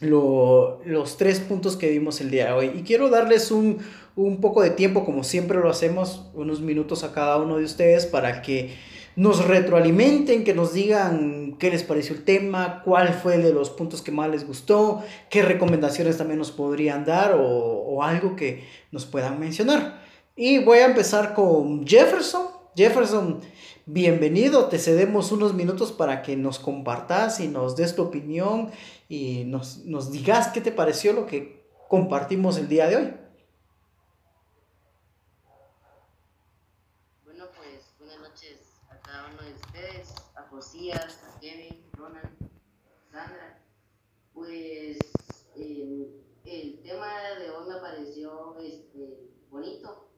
los tres puntos que vimos el día de hoy. Y quiero darles un, un poco de tiempo, como siempre lo hacemos, unos minutos a cada uno de ustedes para que nos retroalimenten, que nos digan qué les pareció el tema, cuál fue de los puntos que más les gustó, qué recomendaciones también nos podrían dar o, algo que nos puedan mencionar. Y voy a empezar con Jefferson. Jefferson, bienvenido, te cedemos unos minutos para que nos compartas y nos des tu opinión y nos, nos digas qué te pareció lo que compartimos el día de hoy. A Kevin, Ronald, Sandra. Pues el tema de hoy me pareció este, bonito.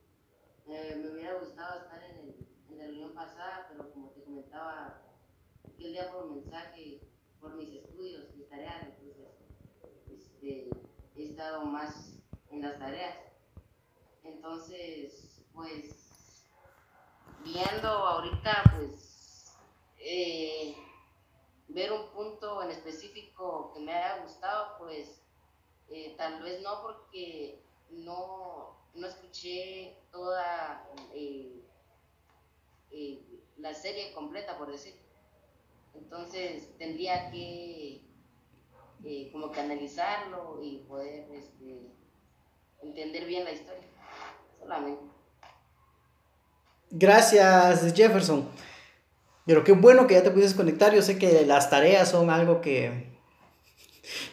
Eh, me hubiera gustado estar en la reunión pasada, pero como te comentaba, el día por mensaje, por mis estudios, mis tareas, entonces este, he estado más en las tareas. Entonces, pues, viendo ahorita, pues, eh, ver un punto en específico que me haya gustado, pues eh, tal vez no porque no, no escuché toda eh, la serie completa, por decir. Entonces tendría que como que analizarlo y poder este, entender bien la historia. Solamente. Gracias, Jefferson. Pero qué bueno que ya te pudiste conectar. Yo sé que las tareas son algo que,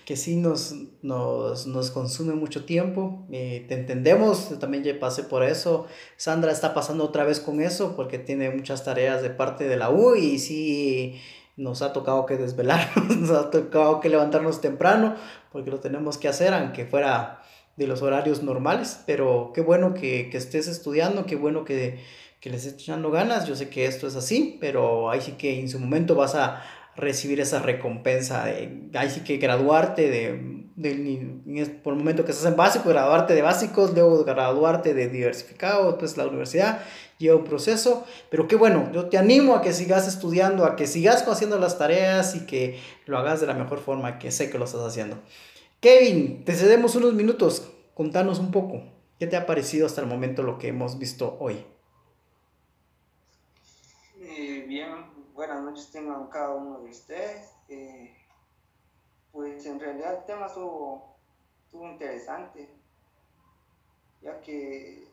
que sí nos, nos, nos consume mucho tiempo. Eh, te entendemos, también ya pasé por eso. Sandra está pasando otra vez con eso porque tiene muchas tareas de parte de la U y sí nos ha tocado que desvelarnos, <laughs> nos ha tocado que levantarnos temprano porque lo tenemos que hacer, aunque fuera de los horarios normales. Pero qué bueno que, que estés estudiando, qué bueno que que les esté echando ganas. Yo sé que esto es así, pero ahí sí que en su momento vas a recibir esa recompensa de, ahí sí que graduarte de, de, por el momento que estás en básico, graduarte de básicos, luego graduarte de diversificado, pues la universidad lleva un proceso, pero qué bueno, yo te animo a que sigas estudiando, a que sigas haciendo las tareas y que lo hagas de la mejor forma que sé que lo estás haciendo. Kevin, te cedemos unos minutos, contanos un poco, ¿qué te ha parecido hasta el momento lo que hemos visto hoy? Buenas noches tengan cada uno de ustedes. Eh, pues en realidad el tema estuvo, interesante, ya que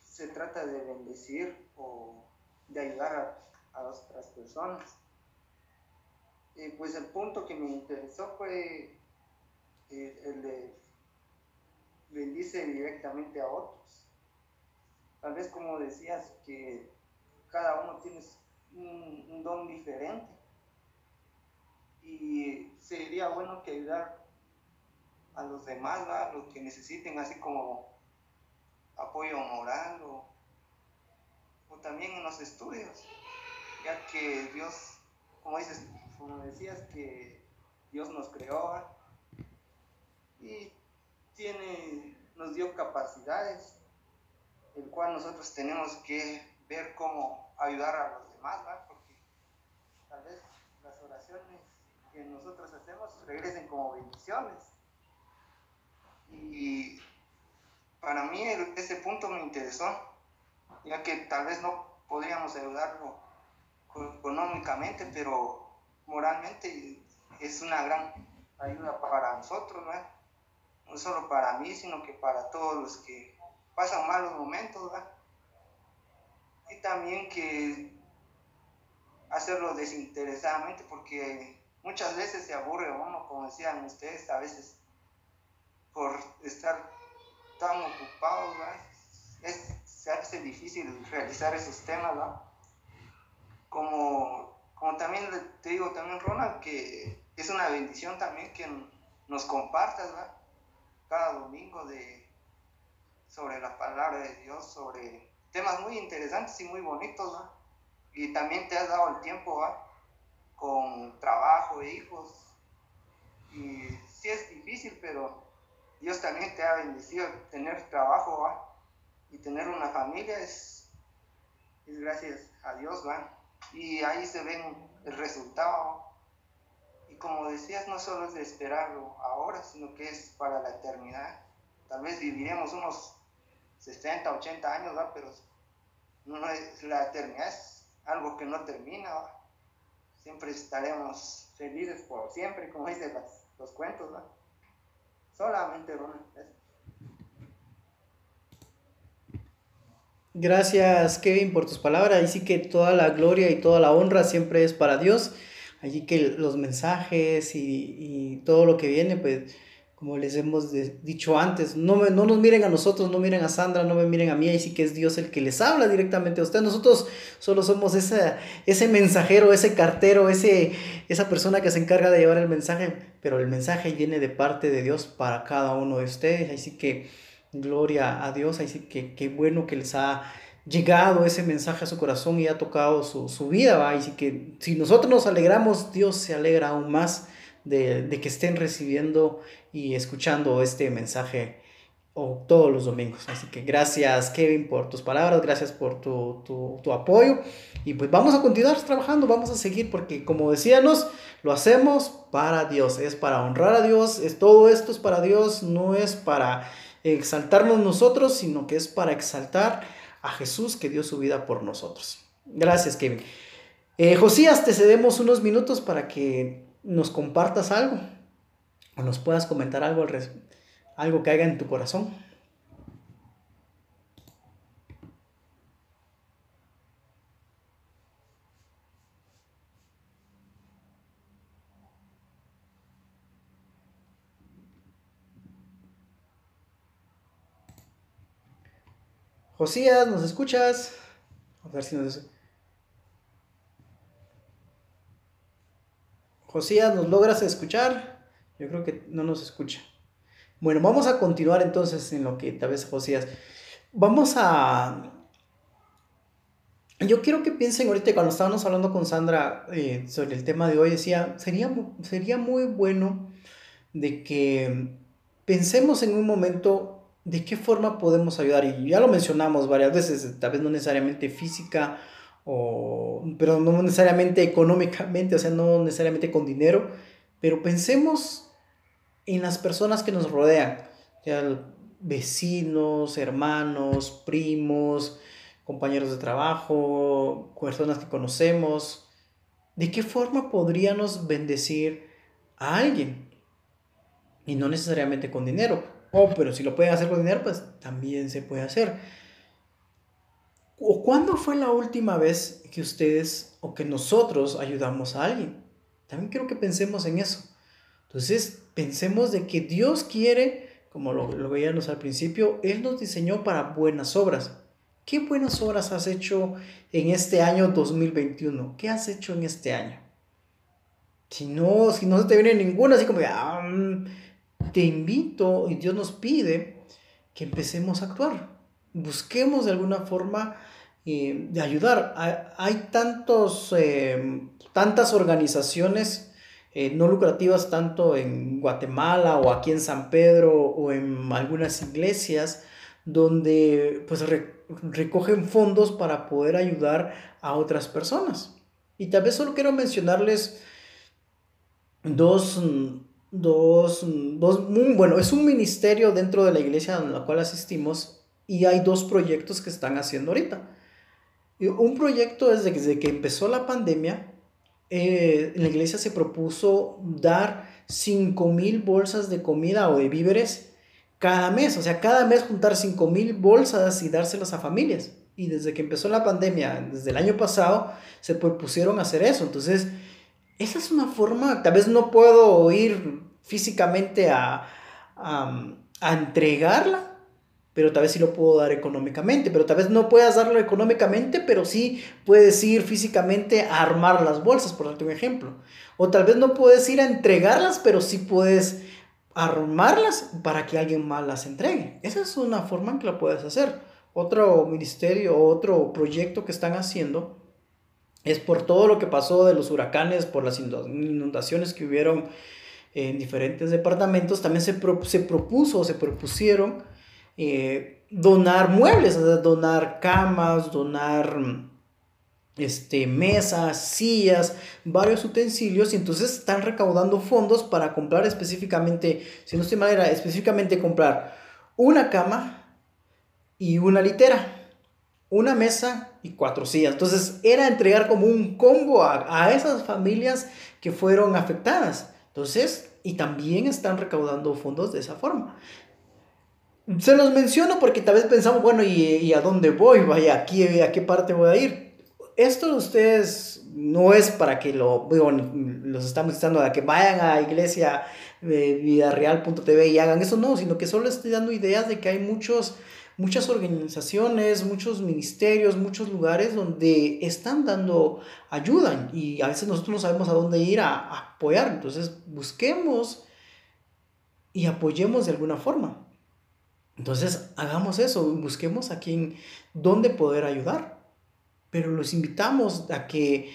se trata de bendecir o de ayudar a, otras personas. Y pues el punto que me interesó fue eh, el de bendice directamente a otros. Tal vez como decías que cada uno tiene un, don diferente. Y sería bueno que ayudar a los demás, a los que necesiten, así como apoyo moral o, también en los estudios, ya que Dios, como dices, como decías, que Dios nos creó y tiene, nos dio capacidades, el cual nosotros tenemos que ver cómo ayudar a los demás, porque tal vez las oraciones que nosotros hacemos regresen como bendiciones. Y para mí ese punto me interesó, ya que tal vez no podríamos ayudarlo económicamente, pero moralmente es una gran ayuda para nosotros, ¿no? no solo para mí, sino que para todos los que pasan malos momentos, ¿verdad? Y también que hacerlo desinteresadamente, porque muchas veces se aburre uno, como decían ustedes, a veces por estar tan ocupados, ¿verdad? Es, se hace difícil realizar esos temas, ¿verdad? Como, como también te digo también, Ronald, que es una bendición también que nos compartas, ¿verdad? cada domingo de, sobre la palabra de Dios, sobre temas muy interesantes y muy bonitos, Y también te has dado el tiempo, Con trabajo e hijos. Y sí es difícil, pero Dios también te ha bendecido tener trabajo, Y tener una familia es, es gracias a Dios, ¿va? Y ahí se ven el resultado, y como decías, no solo es de esperarlo ahora, sino que es para la eternidad. Tal vez viviremos unos 60, 80 años, ¿va? pero no es, la eternidad algo que no termina. Siempre estaremos felices por siempre, como dicen los cuentos. ¿va? Solamente Ronald. Gracias Kevin por tus palabras. Y sí que toda la gloria y toda la honra siempre es para Dios. Allí que los mensajes y, todo lo que viene, pues como les hemos dicho antes, no, no nos miren a nosotros, no miren a Sandra, no me miren a mí, ahí sí que es Dios el que les habla directamente a ustedes. Nosotros solo somos esa, ese mensajero, ese cartero, ese, esa persona que se encarga de llevar el mensaje, pero el mensaje viene de parte de Dios para cada uno de ustedes. Así que gloria a Dios, así que qué bueno que les ha llegado ese mensaje a su corazón y ha tocado su, su vida, ¿va? Si, que, si nosotros nos alegramos, Dios se alegra aún más de, de que estén recibiendo y escuchando este mensaje o todos los domingos. Así que gracias Kevin por tus palabras, gracias por tu, tu, tu, apoyo y pues vamos a continuar trabajando, vamos a seguir porque como decíamos, lo hacemos para Dios, es para honrar a Dios, es, todo esto es para Dios, no es para exaltarnos nosotros, sino que es para exaltar a Jesús que dio su vida por nosotros. Gracias, Kevin. Eh, Josías, te cedemos unos minutos para que nos compartas algo o nos puedas comentar algo, algo que haga en tu corazón. Josías, ¿nos escuchas? A ver si nos... Josías, ¿nos logras escuchar? Yo creo que no nos escucha. Bueno, vamos a continuar entonces en lo que tal vez Josías. Vamos a... Yo quiero que piensen ahorita cuando estábamos hablando con Sandra eh, sobre el tema de hoy, decía, sería, sería muy bueno de que pensemos en un momento ¿de qué forma podemos ayudar? Y ya lo mencionamos varias veces, tal vez no necesariamente física, o, pero no necesariamente económicamente, o sea, no necesariamente con dinero, pero pensemos en las personas que nos rodean, ya vecinos, hermanos, primos, compañeros de trabajo, personas que conocemos. ¿De qué forma podríamos bendecir a alguien? Y no necesariamente con dinero, Oh, pero si lo pueden hacer con dinero, pues también se puede hacer. ¿O cuándo fue la última vez que ustedes o que nosotros ayudamos a alguien? También quiero que pensemos en eso. Entonces, pensemos de que Dios quiere, como lo, lo veíamos al principio, Él nos diseñó para buenas obras. ¿Qué buenas obras has hecho en este año 2021? ¿Qué has hecho en este año? Si no, si no se te viene ninguna, así como, ah, mm, te invito y Dios nos pide que empecemos a actuar. Busquemos de alguna forma eh, de ayudar. Hay, tantos, eh, tantas organizaciones eh, no lucrativas, tanto en Guatemala o aquí en San Pedro o en algunas iglesias, donde pues recogen fondos para poder ayudar a otras personas. Y tal vez solo quiero mencionarles dos, dos, dos, bueno, es un ministerio dentro de la iglesia a la cual asistimos y hay dos proyectos que están haciendo ahorita. Un proyecto es desde que empezó la pandemia, eh, la iglesia se propuso dar 5 mil bolsas de comida o de víveres cada mes, o sea, cada mes juntar 5 mil bolsas y dárselas a familias. Y desde que empezó la pandemia, desde el año pasado, se propusieron hacer eso. Entonces, esa es una forma, tal vez no puedo ir físicamente a, a, a entregarla, pero tal vez sí lo puedo dar económicamente, pero tal vez no puedas darlo económicamente, pero sí puedes ir físicamente a armar las bolsas, por darte un ejemplo. O tal vez no puedes ir a entregarlas, pero sí puedes armarlas para que alguien más las entregue. Esa es una forma en que la puedes hacer. Otro ministerio, otro proyecto que están haciendo es por todo lo que pasó de los huracanes, por las inundaciones que hubieron en diferentes departamentos, también se, se propuso, se propusieron eh, donar muebles, donar camas, donar este, mesas, sillas, varios utensilios y entonces están recaudando fondos para comprar específicamente, si no estoy mal, era específicamente comprar una cama y una litera, una mesa y cuatro sillas. Entonces era entregar como un combo a, a esas familias que fueron afectadas. Entonces, y también están recaudando fondos de esa forma. Se los menciono porque tal vez pensamos, bueno, ¿y, y a dónde voy? Vaya, aquí, ¿a qué parte voy a ir? esto de ustedes no es para que lo, los estamos diciendo a que vayan a iglesia de vidareal.tv y hagan eso, no, sino que solo estoy dando ideas de que hay muchos, muchas organizaciones, muchos ministerios, muchos lugares donde están dando ayuda y a veces nosotros no sabemos a dónde ir a, a apoyar, entonces busquemos y apoyemos de alguna forma. Entonces hagamos eso, busquemos a quien, dónde poder ayudar pero los invitamos a que,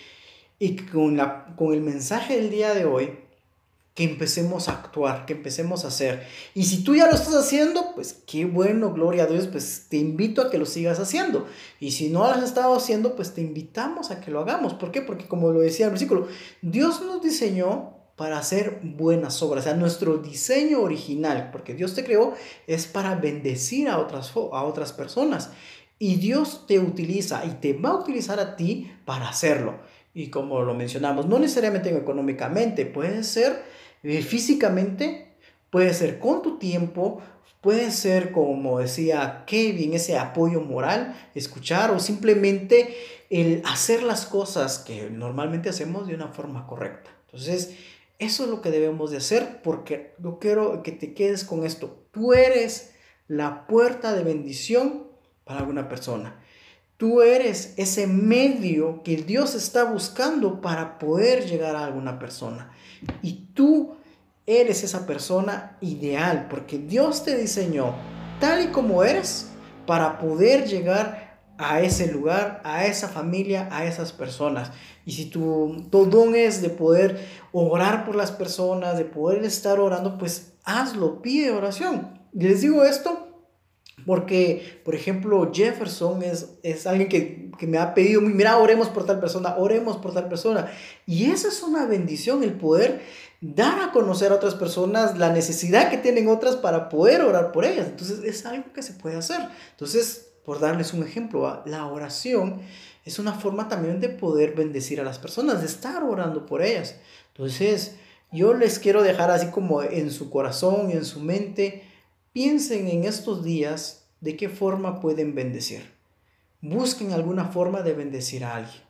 y con, la, con el mensaje del día de hoy, que empecemos a actuar, que empecemos a hacer. Y si tú ya lo estás haciendo, pues qué bueno, gloria a Dios, pues te invito a que lo sigas haciendo. Y si no lo has estado haciendo, pues te invitamos a que lo hagamos. ¿Por qué? Porque como lo decía el versículo, Dios nos diseñó para hacer buenas obras. O sea, nuestro diseño original, porque Dios te creó, es para bendecir a otras, a otras personas. Y Dios te utiliza y te va a utilizar a ti para hacerlo. Y como lo mencionamos, no necesariamente económicamente, puede ser eh, físicamente, puede ser con tu tiempo, puede ser como decía Kevin, ese apoyo moral, escuchar o simplemente el hacer las cosas que normalmente hacemos de una forma correcta. Entonces, eso es lo que debemos de hacer porque yo quiero que te quedes con esto. Tú eres la puerta de bendición para alguna persona. Tú eres ese medio que Dios está buscando para poder llegar a alguna persona. Y tú eres esa persona ideal porque Dios te diseñó tal y como eres para poder llegar a ese lugar, a esa familia, a esas personas. Y si tu, tu don es de poder orar por las personas, de poder estar orando, pues hazlo, pide oración. Y les digo esto porque, por ejemplo, Jefferson es, es alguien que, que, me ha pedido, mira, oremos por tal persona, oremos por tal persona. Y esa es una bendición, el poder dar a conocer a otras personas la necesidad que tienen otras para poder orar por ellas. Entonces, es algo que se puede hacer. Entonces, por darles un ejemplo, la oración es una forma también de poder bendecir a las personas, de estar orando por ellas. Entonces, yo les quiero dejar así como en su corazón y en su mente, piensen en estos días de qué forma pueden bendecir. busquen alguna forma de bendecir a alguien.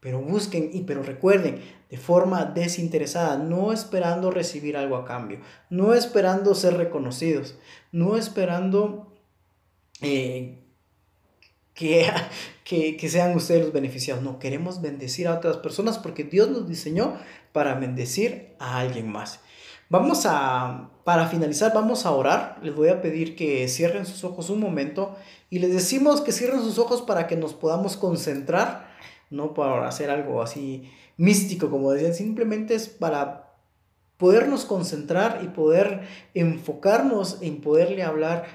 Pero busquen y pero recuerden, de forma desinteresada, no esperando recibir algo a cambio, no esperando ser reconocidos, no esperando eh, que, <laughs> que, que, sean ustedes los beneficiados. No, queremos bendecir a otras personas porque Dios nos diseñó para bendecir a alguien más. Vamos a, para finalizar, vamos a orar. Les voy a pedir que cierren sus ojos un momento y les decimos que cierren sus ojos para que nos podamos concentrar, no para hacer algo así místico, como decían, simplemente es para podernos concentrar y poder enfocarnos en poderle hablar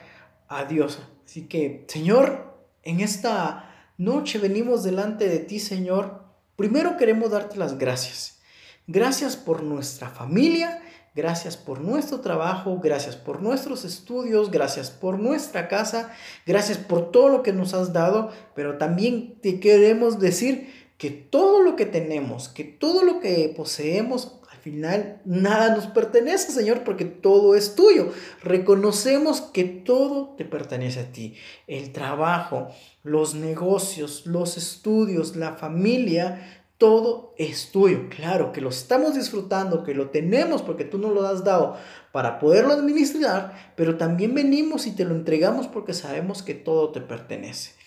a Dios. Así que, Señor, en esta noche venimos delante de ti, Señor. Primero queremos darte las gracias. Gracias por nuestra familia, gracias por nuestro trabajo, gracias por nuestros estudios, gracias por nuestra casa, gracias por todo lo que nos has dado, pero también te queremos decir que todo lo que tenemos, que todo lo que poseemos, al final nada nos pertenece, Señor, porque todo es tuyo. Reconocemos que todo te pertenece a ti. El trabajo, los negocios, los estudios, la familia, todo es tuyo. Claro que lo estamos disfrutando, que lo tenemos porque tú nos lo has dado para poderlo administrar, pero también venimos y te lo entregamos porque sabemos que todo te pertenece.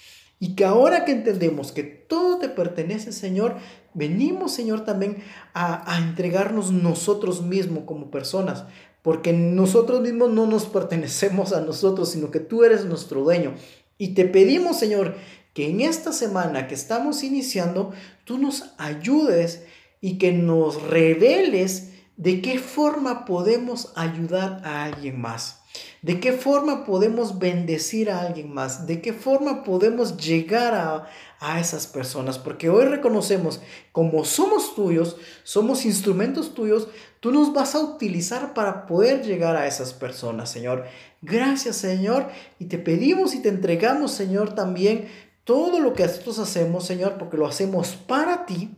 Y que ahora que entendemos que todo te pertenece, Señor, venimos, Señor, también a, a entregarnos nosotros mismos como personas. Porque nosotros mismos no nos pertenecemos a nosotros, sino que tú eres nuestro dueño. Y te pedimos, Señor, que en esta semana que estamos iniciando, tú nos ayudes y que nos reveles de qué forma podemos ayudar a alguien más. ¿De qué forma podemos bendecir a alguien más? ¿De qué forma podemos llegar a, a esas personas? Porque hoy reconocemos, como somos tuyos, somos instrumentos tuyos, tú nos vas a utilizar para poder llegar a esas personas, Señor. Gracias, Señor. Y te pedimos y te entregamos, Señor, también todo lo que nosotros hacemos, Señor, porque lo hacemos para ti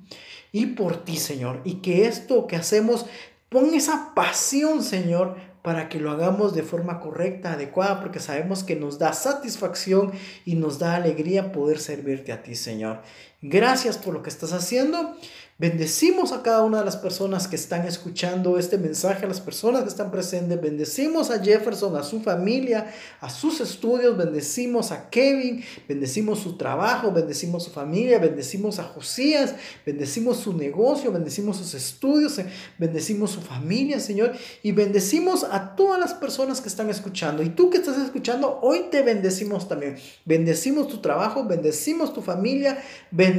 y por ti, Señor. Y que esto que hacemos, pon esa pasión, Señor, para que lo hagamos de forma correcta, adecuada, porque sabemos que nos da satisfacción y nos da alegría poder servirte a ti, Señor. Gracias por lo que estás haciendo. Bendecimos a cada una de las personas que están escuchando este mensaje, a las personas que están presentes. Bendecimos a Jefferson, a su familia, a sus estudios. Bendecimos a Kevin, bendecimos su trabajo, bendecimos su familia, bendecimos a Josías, bendecimos su negocio, bendecimos sus estudios, bendecimos su familia, Señor. Y bendecimos a todas las personas que están escuchando. Y tú que estás escuchando, hoy te bendecimos también. Bendecimos tu trabajo, bendecimos tu familia, bendecimos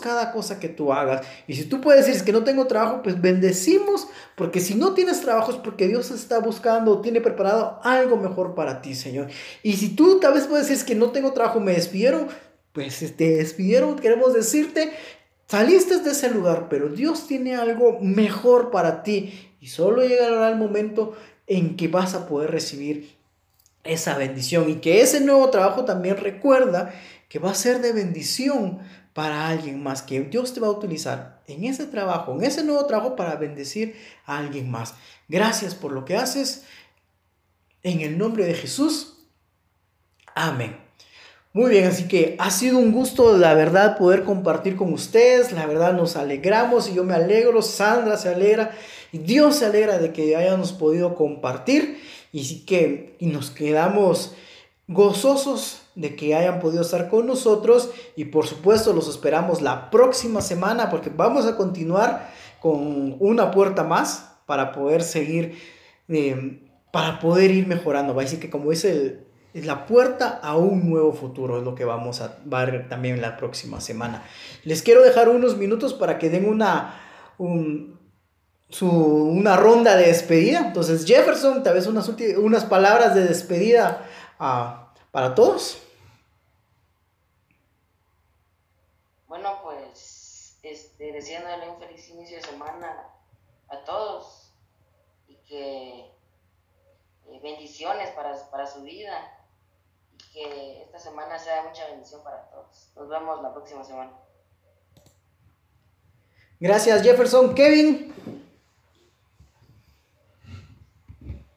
cada cosa que tú hagas. Y si tú puedes decir que no tengo trabajo, pues bendecimos, porque si no tienes trabajo es porque Dios está buscando, tiene preparado algo mejor para ti, Señor. Y si tú tal vez puedes decir que no tengo trabajo, me despidieron, pues te despidieron, queremos decirte, saliste de ese lugar, pero Dios tiene algo mejor para ti. Y solo llegará el momento en que vas a poder recibir esa bendición y que ese nuevo trabajo también recuerda que va a ser de bendición para alguien más, que Dios te va a utilizar en ese trabajo, en ese nuevo trabajo para bendecir a alguien más. Gracias por lo que haces. En el nombre de Jesús. Amén. Muy bien, así que ha sido un gusto, la verdad, poder compartir con ustedes. La verdad, nos alegramos y yo me alegro. Sandra se alegra y Dios se alegra de que hayamos podido compartir. Y sí que y nos quedamos gozosos de que hayan podido estar con nosotros y por supuesto los esperamos la próxima semana porque vamos a continuar con una puerta más para poder seguir, eh, para poder ir mejorando. Así que como dice, es la puerta a un nuevo futuro, es lo que vamos a ver también la próxima semana. Les quiero dejar unos minutos para que den una, una ronda de despedida. Entonces Jefferson, tal vez unas, unas palabras de despedida a, para todos. Bueno, pues este, deseándole un feliz inicio de semana a todos y que eh, bendiciones para, para su vida y que esta semana sea mucha bendición para todos. Nos vemos la próxima semana. Gracias Jefferson. Kevin.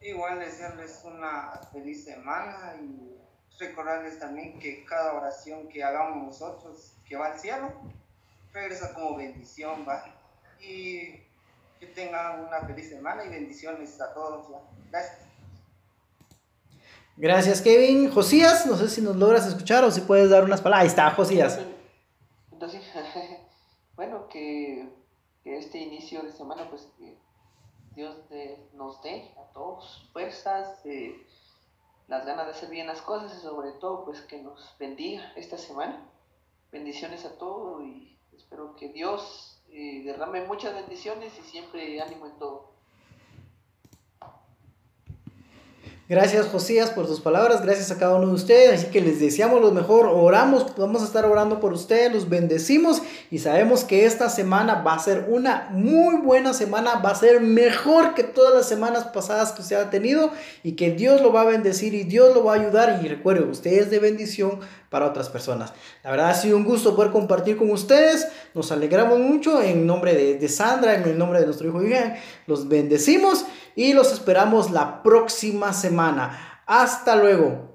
Igual desearles una feliz semana y recordarles también que cada oración que hagamos nosotros, que va al cielo, regresa como bendición, ¿va? Y que tengan una feliz semana y bendiciones a todos, Gracias. Gracias, Kevin. Josías, no sé si nos logras escuchar o si puedes dar unas palabras. Ahí está, Josías. Entonces, <laughs> bueno, que, este inicio de semana, pues que Dios nos dé a todos fuerzas, eh, las ganas de hacer bien las cosas y sobre todo, pues que nos bendiga esta semana. Bendiciones a todos y espero que Dios eh, derrame muchas bendiciones y siempre ánimo en todo. Gracias Josías por tus palabras, gracias a cada uno de ustedes, así que les deseamos lo mejor, oramos, vamos a estar orando por ustedes, los bendecimos y sabemos que esta semana va a ser una muy buena semana, va a ser mejor que todas las semanas pasadas que se ha tenido y que Dios lo va a bendecir y Dios lo va a ayudar. Y recuerden, ustedes de bendición para otras personas. La verdad ha sido un gusto poder compartir con ustedes. Nos alegramos mucho en nombre de, Sandra, en el nombre de nuestro hijo Iván. Los bendecimos y los esperamos la próxima semana. Hasta luego.